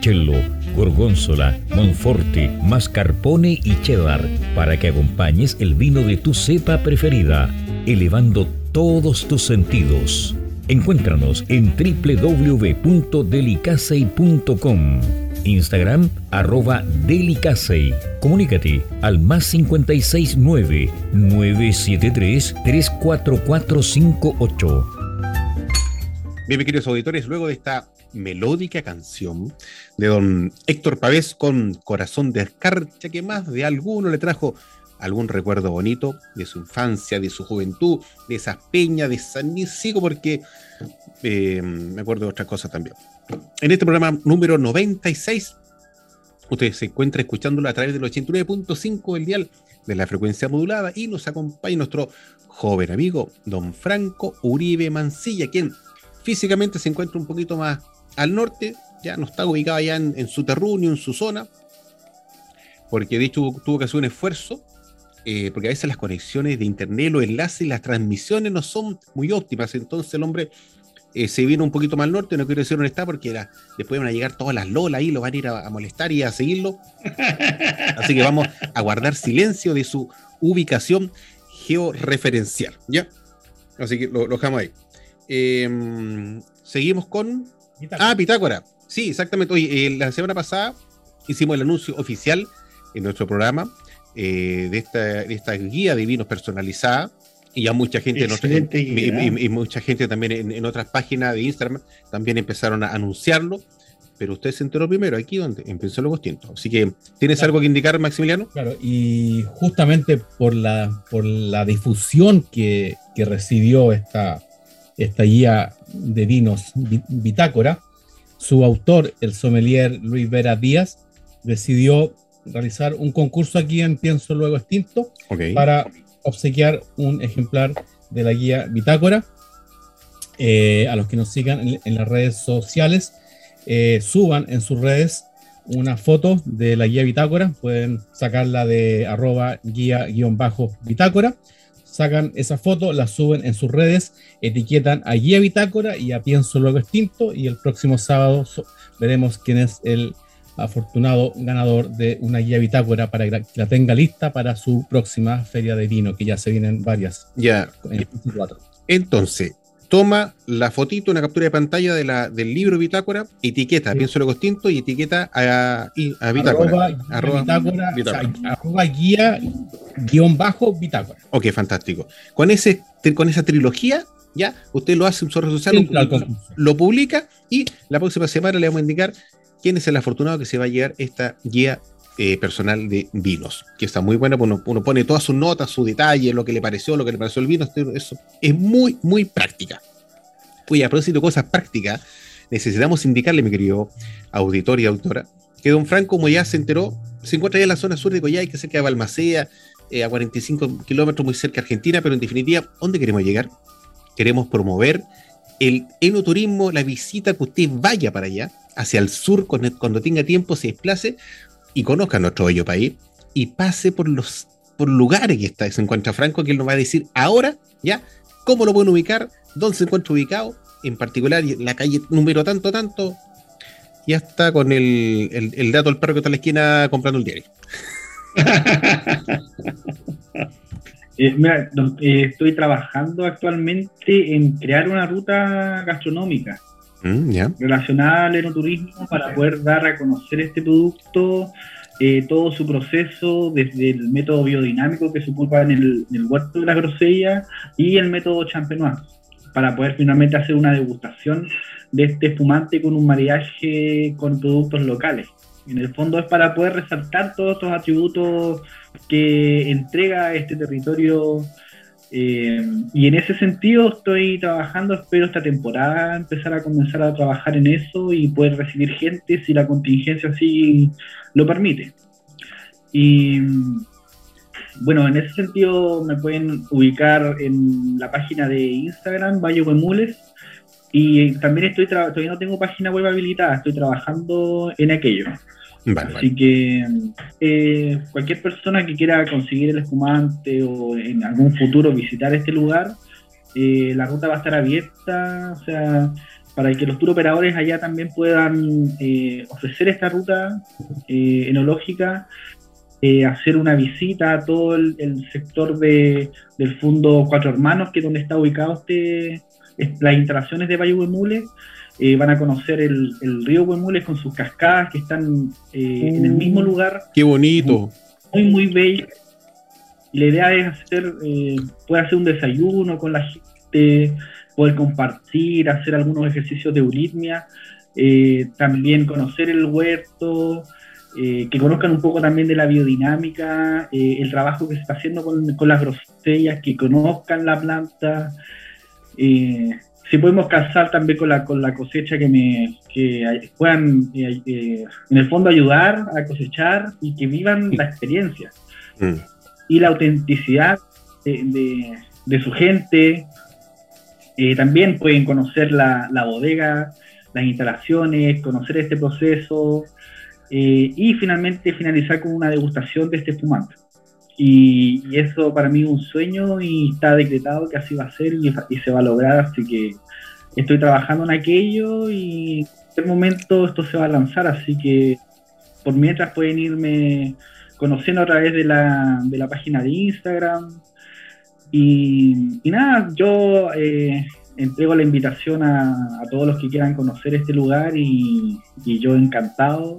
cello, gorgonzola, monforte, mascarpone y cheddar para que acompañes el vino de tu cepa preferida, elevando todos tus sentidos. Encuéntranos en www.delicasey.com. Instagram arroba delicasey. Comunícate al más 569 973 34458. Bien, queridos auditores, luego de esta melódica canción de don Héctor Pavés con Corazón de Escarcha, que más de alguno le trajo algún recuerdo bonito de su infancia, de su juventud, de esas peñas, de San Isidro, porque eh, me acuerdo de otras cosas también. En este programa número 96, usted se encuentra escuchándolo a través del 89.5 del dial de la frecuencia modulada y nos acompaña nuestro joven amigo, don Franco Uribe Mancilla, quien físicamente se encuentra un poquito más al norte, ya no está ubicado allá en, su terruño, en su zona, porque de hecho tuvo, que hacer un esfuerzo, eh, porque a veces las conexiones de internet, los enlaces y las transmisiones no son muy óptimas, entonces el hombre eh, se vino un poquito más al norte, no quiero decir dónde está, porque después van a llegar todas las lolas ahí, lo van a ir a, molestar y a seguirlo. Así que vamos a guardar silencio de su ubicación georreferencial, ¿ya? Así que lo, dejamos ahí. Em, seguimos con Ah, Pitágora. Sí, exactamente. Oye, eh, la semana pasada hicimos el anuncio oficial en nuestro programa eh, de, esta, guía de vinos personalizada y ya mucha gente y, mucha gente también en, otras páginas de Instagram también empezaron a anunciarlo pero usted se enteró primero aquí donde empezó los Tinto. Así que, ¿tienes algo que indicar, Maximiliano? Claro, y justamente por la, por la difusión que, que recibió esta, esta guía de vinos bitácora, su autor, el sommelier Luis Vera Díaz, decidió realizar un concurso aquí en Pienso Luego Extinto para obsequiar un ejemplar de la guía bitácora. Eh, a los que nos sigan en, las redes sociales, eh, suban en sus redes una foto de la guía bitácora, pueden sacarla de arroba guía-bitácora, sacan esa foto, la suben en sus redes, etiquetan a guía bitácora y a Pienso Luego Extinto y el próximo sábado veremos quién es el afortunado ganador de una guía bitácora para que la tenga lista para su próxima feria de vino, que ya se vienen varias. Ya. Entonces, toma la fotito, una captura de pantalla de la, del libro Bitácora, etiqueta, pienso lo distinto y etiqueta a, a Bitácora. Arroba, bitácora, arroba guía guion bajo Bitácora. Ok, fantástico. Con, ese, con esa trilogía, ya, usted lo hace en su red social, lo, lo, publica y la próxima semana le vamos a indicar quién es el afortunado que se va a llevar esta guía eh, personal de vinos, que está muy buena, uno, uno pone todas sus notas, su detalle, lo que le pareció, lo que le pareció el vino, eso es muy, muy práctica. Pues a propósito de cosas prácticas, necesitamos indicarle, mi querido auditor y autora, que don Franco, como ya se enteró, se encuentra ya en la zona sur de Coyhai, que cerca de Balmacea, eh, a 45 kilómetros muy cerca de Argentina, pero en definitiva, ¿dónde queremos llegar? Queremos promover el enoturismo, la visita que usted vaya para allá, hacia el sur, cuando tenga tiempo, se desplace y conozca nuestro bello país y pase por los por lugares que está, se encuentra Franco, que él nos va a decir ahora, ya, cómo lo pueden ubicar, dónde se encuentra ubicado, en particular la calle número tanto, tanto, ya está con el, el, dato del perro que está en la esquina comprando el diario. Eh, mira, eh, estoy trabajando actualmente en crear una ruta gastronómica mm, relacionada al enoturismo para poder dar a conocer este producto, eh, todo su proceso, desde el método biodinámico que se ocupa en el, huerto de la grosella y el método champenois, para poder finalmente hacer una degustación de este espumante con un mariaje con productos locales. En el fondo es para poder resaltar todos estos atributos que entrega este territorio. Eh, y en ese sentido estoy trabajando, espero esta temporada empezar a comenzar a trabajar en eso y poder recibir gente si la contingencia así lo permite. Y bueno, en ese sentido me pueden ubicar en la página de Instagram, Valle Huemules, y también estoy todavía no tengo página web habilitada, estoy trabajando en aquello. Así que eh, cualquier persona que quiera conseguir el espumante o en algún futuro visitar este lugar, eh, la ruta va a estar abierta, o sea, para que los tour operadores allá también puedan eh, ofrecer esta ruta enológica, hacer una visita a todo el, sector de, del Fondo Cuatro Hermanos, que es donde está ubicado este, las instalaciones de Valle Huemule eh, van a conocer el, río Huemules con sus cascadas que están eh, en el mismo lugar. Qué bonito. Muy, muy bello. Y la idea es hacer, eh, puede hacer un desayuno con la gente, poder compartir, hacer algunos ejercicios de euritmia, también conocer el huerto, que conozcan un poco también de la biodinámica, el trabajo que se está haciendo con, con las grosellas, que conozcan la planta si podemos casar también con la, con la cosecha que me que puedan eh, eh, en el fondo ayudar a cosechar y que vivan la experiencia. Mm. y la autenticidad de, de, su gente. Eh, también pueden conocer la, la, bodega las instalaciones conocer este proceso y finalmente finalizar con una degustación de este espumante y, eso para mí es un sueño y está decretado que así va a ser y, se va a lograr, así que estoy trabajando en aquello y en este momento esto se va a lanzar, así que por mientras pueden irme conociendo a través de la, de la página de Instagram. Y, nada, yo eh, entrego la invitación a, todos los que quieran conocer este lugar y, y yo encantado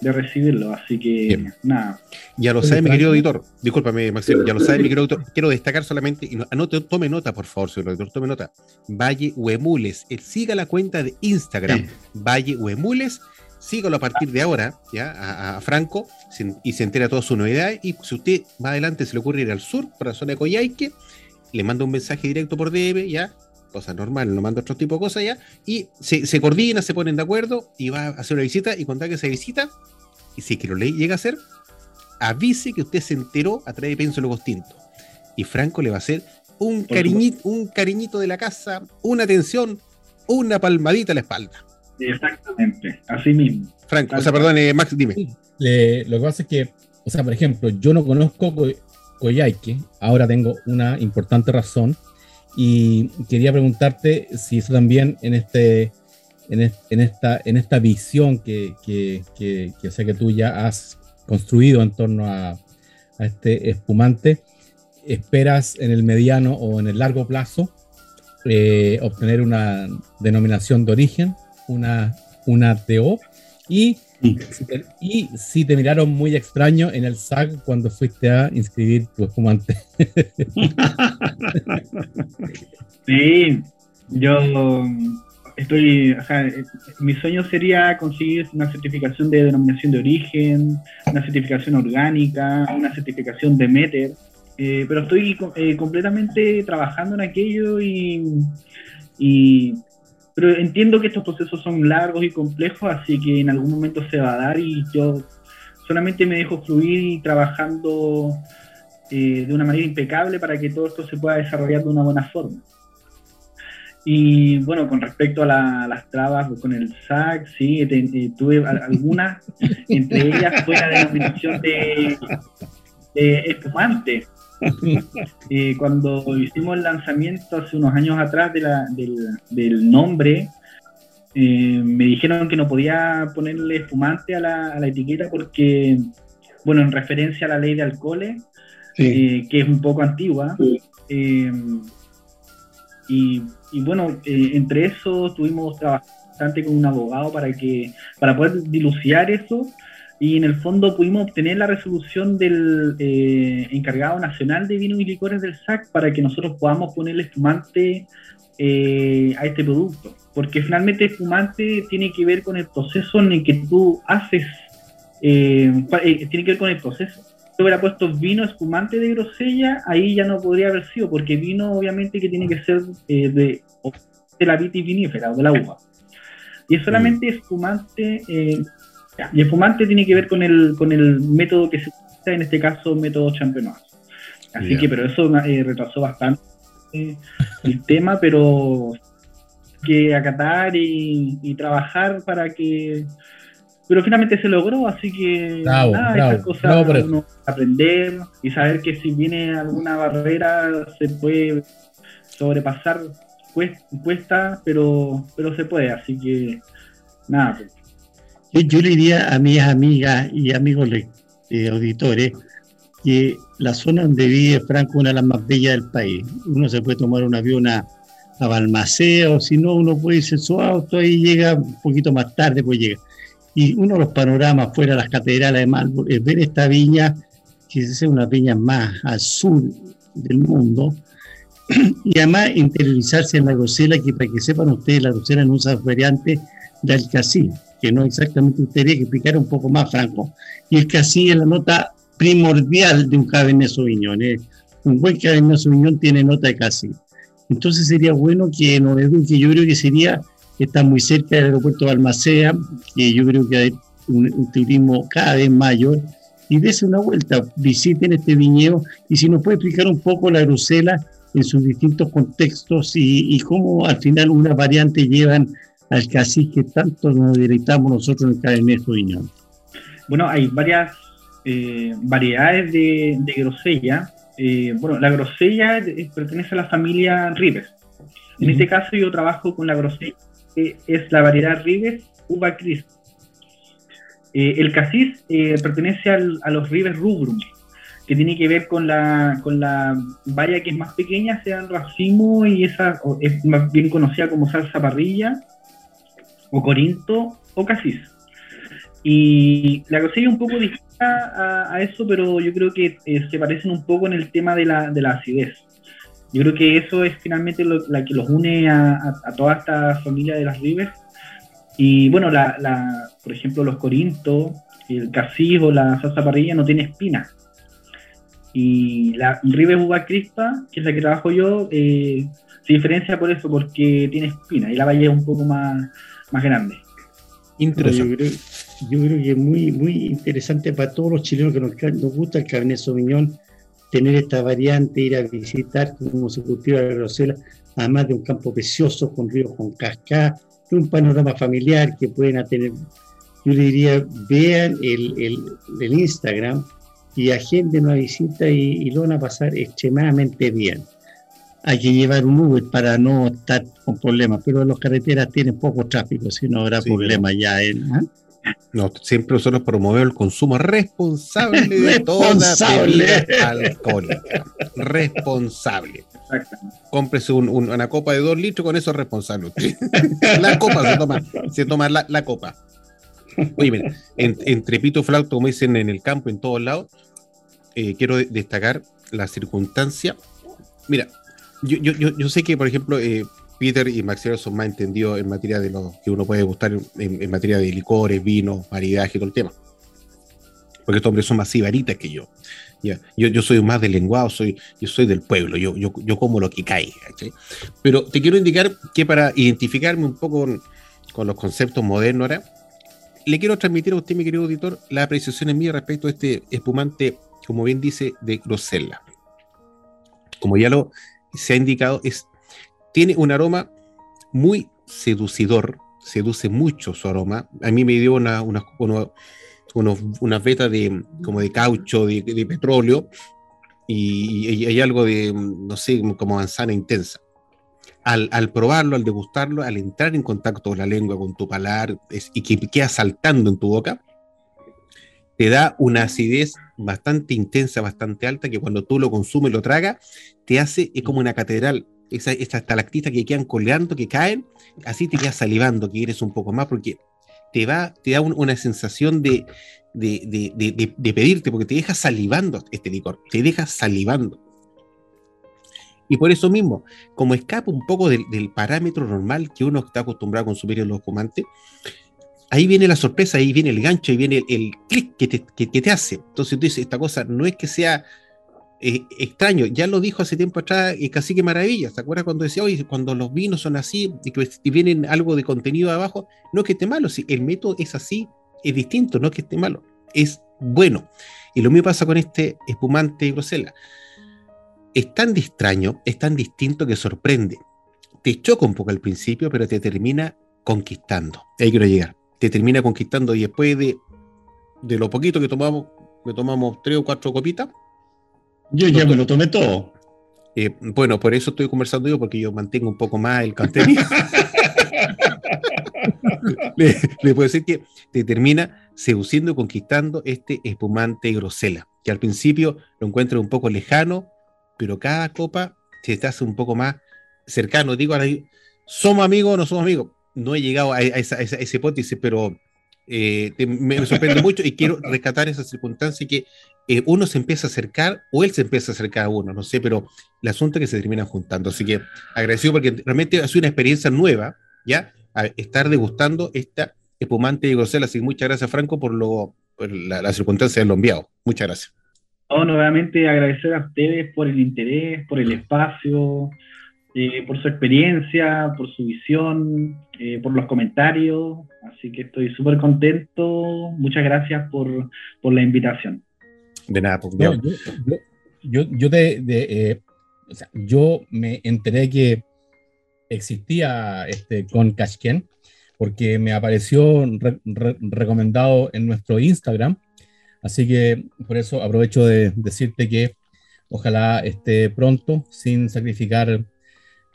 de recibirlo. Así que nada. Ya lo sabe mi querido editor. Discúlpame, Maximo. Ya lo sabe mi querido editor. Quiero destacar solamente, y anote, tome nota, por favor, señor editor, tome nota. Valle Huemules. Él siga la cuenta de Instagram, Valle Huemules. Sígalo a partir de ahora, ya, a, Franco, y se entera todas sus novedades. Y si usted más adelante se le ocurre ir al sur, por la zona de Coyhaique, le manda un mensaje directo por DM, ya, cosa normal, no manda otro tipo de cosas ya, y se, se, coordina, se ponen de acuerdo y va a hacer una visita y contar que esa visita, y si es que lo llega a hacer, avise que usted se enteró a través de Pienso Logos Tinto. Y Franco le va a hacer un cariñito, un cariñito de la casa, una atención, una palmadita a la espalda. Exactamente, así mismo. Franco, o sea, perdón, eh, Max, dime. lo que pasa es que, o sea, por ejemplo, yo no conozco Coyhaique, ahora tengo una importante razón y quería preguntarte si eso también en este en, esta, en esta visión que, que, que, sé que tú ya has construido en torno a, a, este espumante, esperas en el mediano o en el largo plazo eh, obtener una denominación de origen, una, una TO, y, y si te miraron muy extraño en el SAC cuando fuiste a inscribir tu espumante. sí, yo estoy, o sea, mi sueño sería conseguir una certificación de denominación de origen, una certificación orgánica, una certificación de METER, eh, pero estoy eh, completamente trabajando en aquello y, y, pero entiendo que estos procesos son largos y complejos, así que en algún momento se va a dar y yo solamente me dejo fluir y trabajando eh, de una manera impecable para que todo esto se pueda desarrollar de una buena forma. Y bueno, con respecto a, las trabas con el SAC, sí, eh, tuve algunas, entre ellas fue la denominación de, espumante. Eh, cuando hicimos el lanzamiento hace unos años atrás del, nombre, eh, me dijeron que no podía ponerle espumante a la, etiqueta porque, bueno, en referencia a la ley de alcoholes, que es un poco antigua, y y bueno, eh, entre eso estuvimos trabajando bastante con un abogado para que para poder dilucidar eso y en el fondo pudimos obtener la resolución del eh, encargado nacional de vinos y licores del SAC para que nosotros podamos ponerle espumante eh, a este producto. Porque finalmente espumante tiene que ver con el proceso en el que tú haces, tiene que ver con el proceso hubiera puesto vino espumante de grosella, ahí ya no podría haber sido, porque vino obviamente que tiene que ser eh, de, de, la vitis vinífera o de la uva. Y es solamente espumante, eh, y espumante tiene que ver con el, con el método que se usa, en este caso método champenoise. Así que, pero eso eh, retrasó bastante el tema, pero que acatar y, y trabajar para que pero finalmente se logró, así que nada, esas cosas uno aprender y saber que si viene alguna barrera se puede sobrepasar, cuesta, pero, pero se puede, así que nada. Yo, le diría a mis amigas y amigos eh, auditores que la zona donde vive Franco es una de las más bellas del país. Uno se puede tomar un avión a, a o si no, uno puede irse en su auto y llega un poquito más tarde, pues llega y uno de los panoramas fuera de las catedrales de Marburg es ver esta viña, que es una viña más al sur del mundo, y además interiorizarse en la grosela, que para que sepan ustedes, la grosela no usa variante del casí, que no exactamente usted que explicar un poco más, Franco. Y el casí es la nota primordial de un Cabernet Sauvignon. ¿eh? Un buen Cabernet Sauvignon tiene nota de casí. Entonces sería bueno que nos eduque, yo creo que sería que está muy cerca del aeropuerto de Almacea, que yo creo que hay un, turismo cada vez mayor, y dése una vuelta, visiten este viñedo y si nos puede explicar un poco la grusela en sus distintos contextos y, cómo al final una variante llevan al cacique que tanto nos deleitamos nosotros en el Cabernet Sauvignon. Bueno, hay varias eh, variedades de, grosella. Eh, bueno, la grosella pertenece a la familia Ribes. En este caso yo trabajo con la grosella es la variedad Ribes uva crisp. Eh, el casis eh, pertenece a los Ribes rubrum, que tiene que ver con la, con la valla que es más pequeña, sea el racimo y esa es más bien conocida como salsa parrilla, o corinto, o casis. Y la grosella es un poco distinta a, eso, pero yo creo que eh, se parecen un poco en el tema de la, de la acidez. Yo creo que eso es finalmente lo, la que los une a, toda esta familia de las Ribes. Y bueno, la, por ejemplo, los Corintos, el Cassis o la salsa parrilla no tiene espina. Y la Ribes uva crispa, que es la que trabajo yo, eh, se diferencia por eso, porque tiene espina y la valle es un poco más, más grande. Interesante. Yo creo, que es muy, muy interesante para todos los chilenos que nos, nos gusta el Cabernet Sauvignon tener esta variante, ir a visitar cómo se cultiva la grosela, además de un campo precioso con ríos con cascada un panorama familiar que pueden tener. Yo le diría, vean el, el, Instagram y agenden una visita y, lo van a pasar extremadamente bien. Hay que llevar un Uber para no estar con problemas, pero las carreteras tienen poco tráfico, si no habrá problemas ya. En, ¿ah? No, siempre nosotros promovemos el consumo responsable de toda bebida alcohólica. Responsable. Cómprese una copa de dos litros, con eso es responsable. la copa se toma, se toma la, copa. Oye, mira, entre pito flauto, como dicen en el campo, en todos lados, eh, quiero destacar la circunstancia. Mira, yo, yo, yo, sé que, por ejemplo, eh, Peter y Maxiero son más entendidos en materia de lo que uno puede gustar en, materia de licores, vinos, maridaje y todo el tema. Porque estos hombres son más sibaritas que yo. Ya, yo, yo soy más del lenguado, soy, yo soy del pueblo, yo, yo, yo como lo que cae. Pero te quiero indicar que para identificarme un poco con, los conceptos modernos ahora, le quiero transmitir a usted, mi querido auditor, la apreciación mía respecto a este espumante, como bien dice, de Grosella. Como ya lo se ha indicado, es tiene un aroma muy seducidor, seduce mucho su aroma. A mí me dio una, una, unas vetas de, como de caucho, de, petróleo, y, hay algo de, no sé, como manzana intensa. Al, probarlo, al degustarlo, al entrar en contacto con la lengua, con tu paladar, y que queda saltando en tu boca, te da una acidez bastante intensa, bastante alta, que cuando tú lo consumes, lo tragas, te hace, es como una catedral, esa, estas estalactitas que quedan colgando, que caen, así te quedas salivando, que quieres un poco más, porque te, te da una sensación de, pedirte, porque te deja salivando este licor, te deja salivando. Y por eso mismo, como escapa un poco del, parámetro normal que uno está acostumbrado a consumir en los fumantes, ahí viene la sorpresa, ahí viene el gancho, ahí viene el, clic que te, que, te hace. Entonces tú dices, esta cosa no es que sea eh, extraño, ya lo dijo hace tiempo atrás y casi que maravilla, ¿se acuerda cuando decía, oye, cuando los vinos son así y que vienen algo de contenido abajo, no es que esté malo, si el método es así, es distinto, no es que esté malo, es bueno. Y lo mismo pasa con este espumante de Grosela. Es tan extraño, es tan distinto que sorprende. Te choca un poco al principio, pero te termina conquistando. Ahí quiero llegar. Te termina conquistando y después de, de lo poquito que tomamos, que tomamos tres o cuatro copitas, yo ya me lo tomé todo. Eh, bueno, por eso estoy conversando yo, porque yo mantengo un poco más el contenido. le, puedo decir que te termina seduciendo y conquistando este espumante grosela, que al principio lo encuentras un poco lejano, pero cada copa se te hace un poco más cercano. Digo, ahora, ¿somos amigos o no somos amigos? No he llegado a, esa, hipótesis, pero eh, me sorprende mucho y quiero rescatar esa circunstancia que eh, uno se empieza a acercar o él se empieza a acercar a uno, no sé, pero el asunto es que se terminan juntando. Así que agradecido porque realmente ha sido una experiencia nueva, ¿ya? A estar degustando esta espumante de Grosel. Así que muchas gracias, Franco, por, lo, la, circunstancia de lo enviado. Muchas gracias. Oh, nuevamente agradecer a ustedes por el interés, por el espacio, eh, por su experiencia, por su visión, eh, por los comentarios. Así que estoy súper contento. Muchas gracias por, por la invitación. De nada, pues, yo, yo, yo, de, eh, yo me enteré que existía este con Kashken porque me apareció recomendado en nuestro Instagram. Así que por eso aprovecho de decirte que ojalá esté pronto, sin sacrificar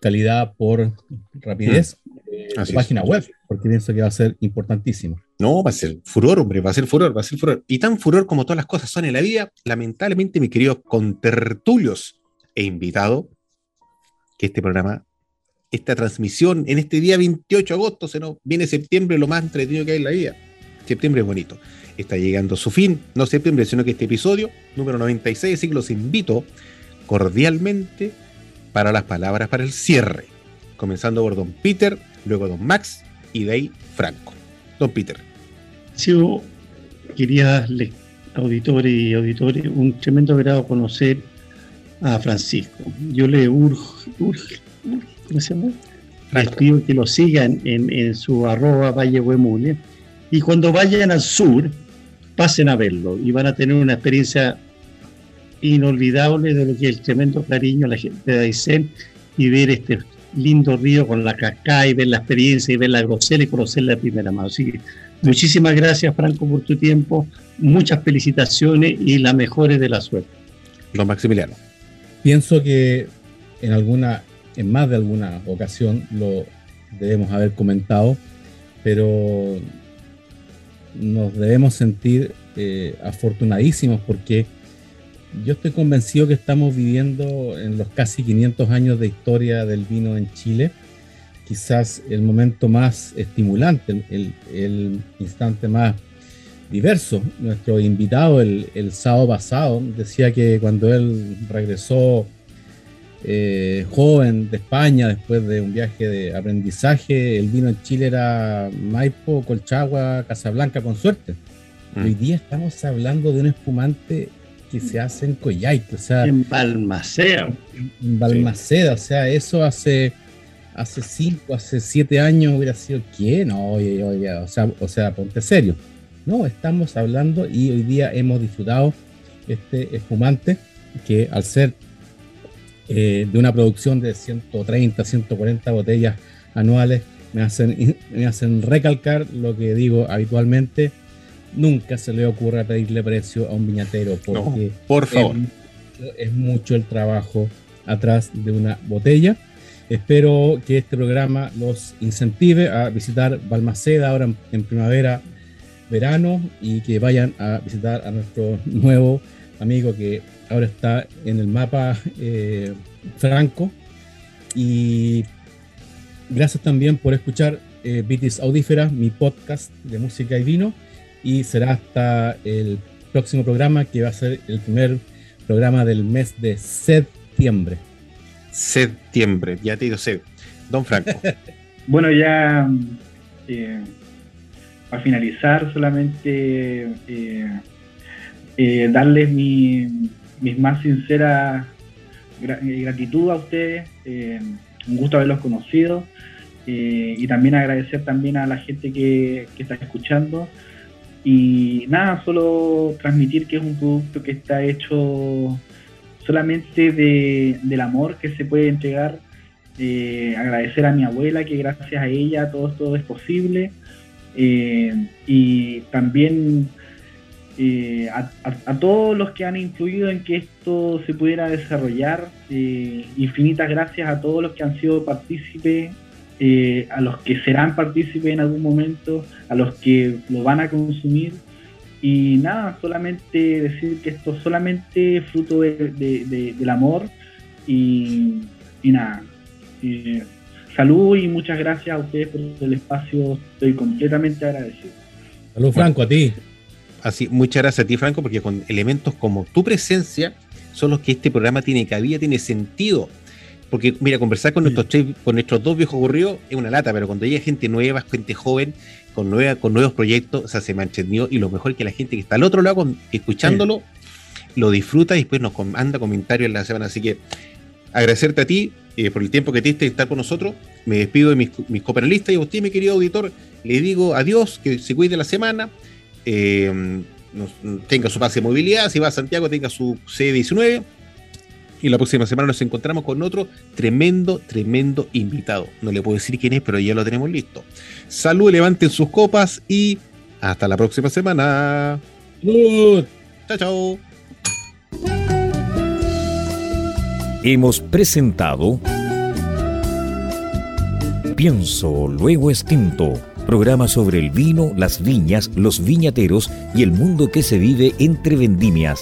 calidad por rapidez, mm. página web, porque pienso que va a ser importantísimo. No, va a ser furor, hombre, va a ser furor, va a ser furor. Y tan furor como todas las cosas son en la vida, lamentablemente, mi querido contertulios e invitado, que este programa, esta transmisión en este día 28 de agosto, se nos viene septiembre, lo más entretenido que hay en la vida. Septiembre es bonito. Está llegando a su fin, no septiembre, sino que este episodio, número 96, así que los invito cordialmente para las palabras para el cierre. Comenzando por Don Peter, luego Don Max y de ahí Franco. Don Peter. Yo quería darle, auditores y auditores, un tremendo agrado conocer a Francisco. Yo le urge, urge, ¿cómo se llama? Les pido que lo sigan en, su arroba Valle Huemulia. Y cuando vayan al sur, pasen a verlo y van a tener una experiencia inolvidable de lo que es el tremendo cariño a la gente de Aysén y ver este lindo río con la cascada y ver la experiencia y ver la grosera y conocerla de primera mano. Así que muchísimas gracias, Franco, por tu tiempo. Muchas felicitaciones y las mejores de la suerte. Don Maximiliano. Pienso que en alguna, en más de alguna ocasión lo debemos haber comentado, pero nos debemos sentir eh, afortunadísimos porque yo estoy convencido que estamos viviendo en los casi 500 años de historia del vino en Chile, quizás el momento más estimulante, el, instante más diverso. Nuestro invitado el, sábado pasado decía que cuando él regresó eh, joven de España después de un viaje de aprendizaje, el vino en Chile era Maipo, Colchagua, Casablanca con suerte. Mm. Hoy día estamos hablando de un espumante que se hace en Coyhaique, o sea. En Balmaceda. En Balmaceda, o sea, eso hace hace cinco, hace siete años hubiera sido ¿qué? No, oye, oye, o sea, o sea, ponte serio. No, estamos hablando y hoy día hemos disfrutado este espumante que al ser eh, de una producción de 130, 140 botellas anuales, me hacen, me hacen recalcar lo que digo habitualmente, nunca se le ocurra pedirle precio a un viñatero porque por favor. Es, mucho el trabajo atrás de una botella. Espero que este programa los incentive a visitar Balmaceda ahora en, primavera, verano y que vayan a visitar a nuestro nuevo amigo que ahora está en el mapa eh, franco. Y gracias también por escuchar eh, Audífera, mi podcast de música y vino y será hasta el próximo programa que va a ser el primer programa del mes de septiembre. Septiembre, ya te digo sed. Don Franco. bueno, ya eh, para finalizar, solamente eh, eh, darles mi, mis más sinceras gratitud a ustedes. un gusto haberlos conocido. y también agradecer también a la gente que, que está escuchando. Y nada, solo transmitir que es un producto que está hecho solamente de, del amor que se puede entregar. Eh, agradecer a mi abuela que gracias a ella todo esto es posible. Eh, y también eh, a, todos los que han influido en que esto se pudiera desarrollar. infinitas gracias a todos los que han sido partícipes eh, a los que serán partícipes en algún momento, a los que lo van a consumir. Y nada, solamente decir que esto es solamente fruto del amor y, nada. salud y muchas gracias a ustedes por el espacio, estoy completamente agradecido. Salud Franco, a ti. Así, muchas gracias a ti Franco, porque con elementos como tu presencia son los que este programa tiene cabida, tiene sentido porque, mira, conversar con nuestros con nuestros dos viejos aburridos es una lata, pero cuando llega gente nueva, gente joven, con, nueva, con nuevos proyectos, o sea, se me entendido y lo mejor es que la gente que está al otro lado escuchándolo lo disfruta y después nos manda comentarios en la semana. Así que agradecerte a ti eh, por el tiempo que tienes de estar con nosotros. Me despido de mis, mis copanelistas y a usted, mi querido auditor, le digo adiós, que se cuide la semana. Eh, tenga su pase de movilidad, si va a Santiago tenga su C19 y la próxima semana nos encontramos con otro tremendo, tremendo invitado. No le puedo decir quién es, pero ya lo tenemos listo. Salud, levanten sus copas y hasta la próxima semana. Salud. Chao, chao. Hemos presentado Pienso, luego extinto. Programa sobre el vino, las viñas, los viñateros y el mundo que se vive entre vendimias.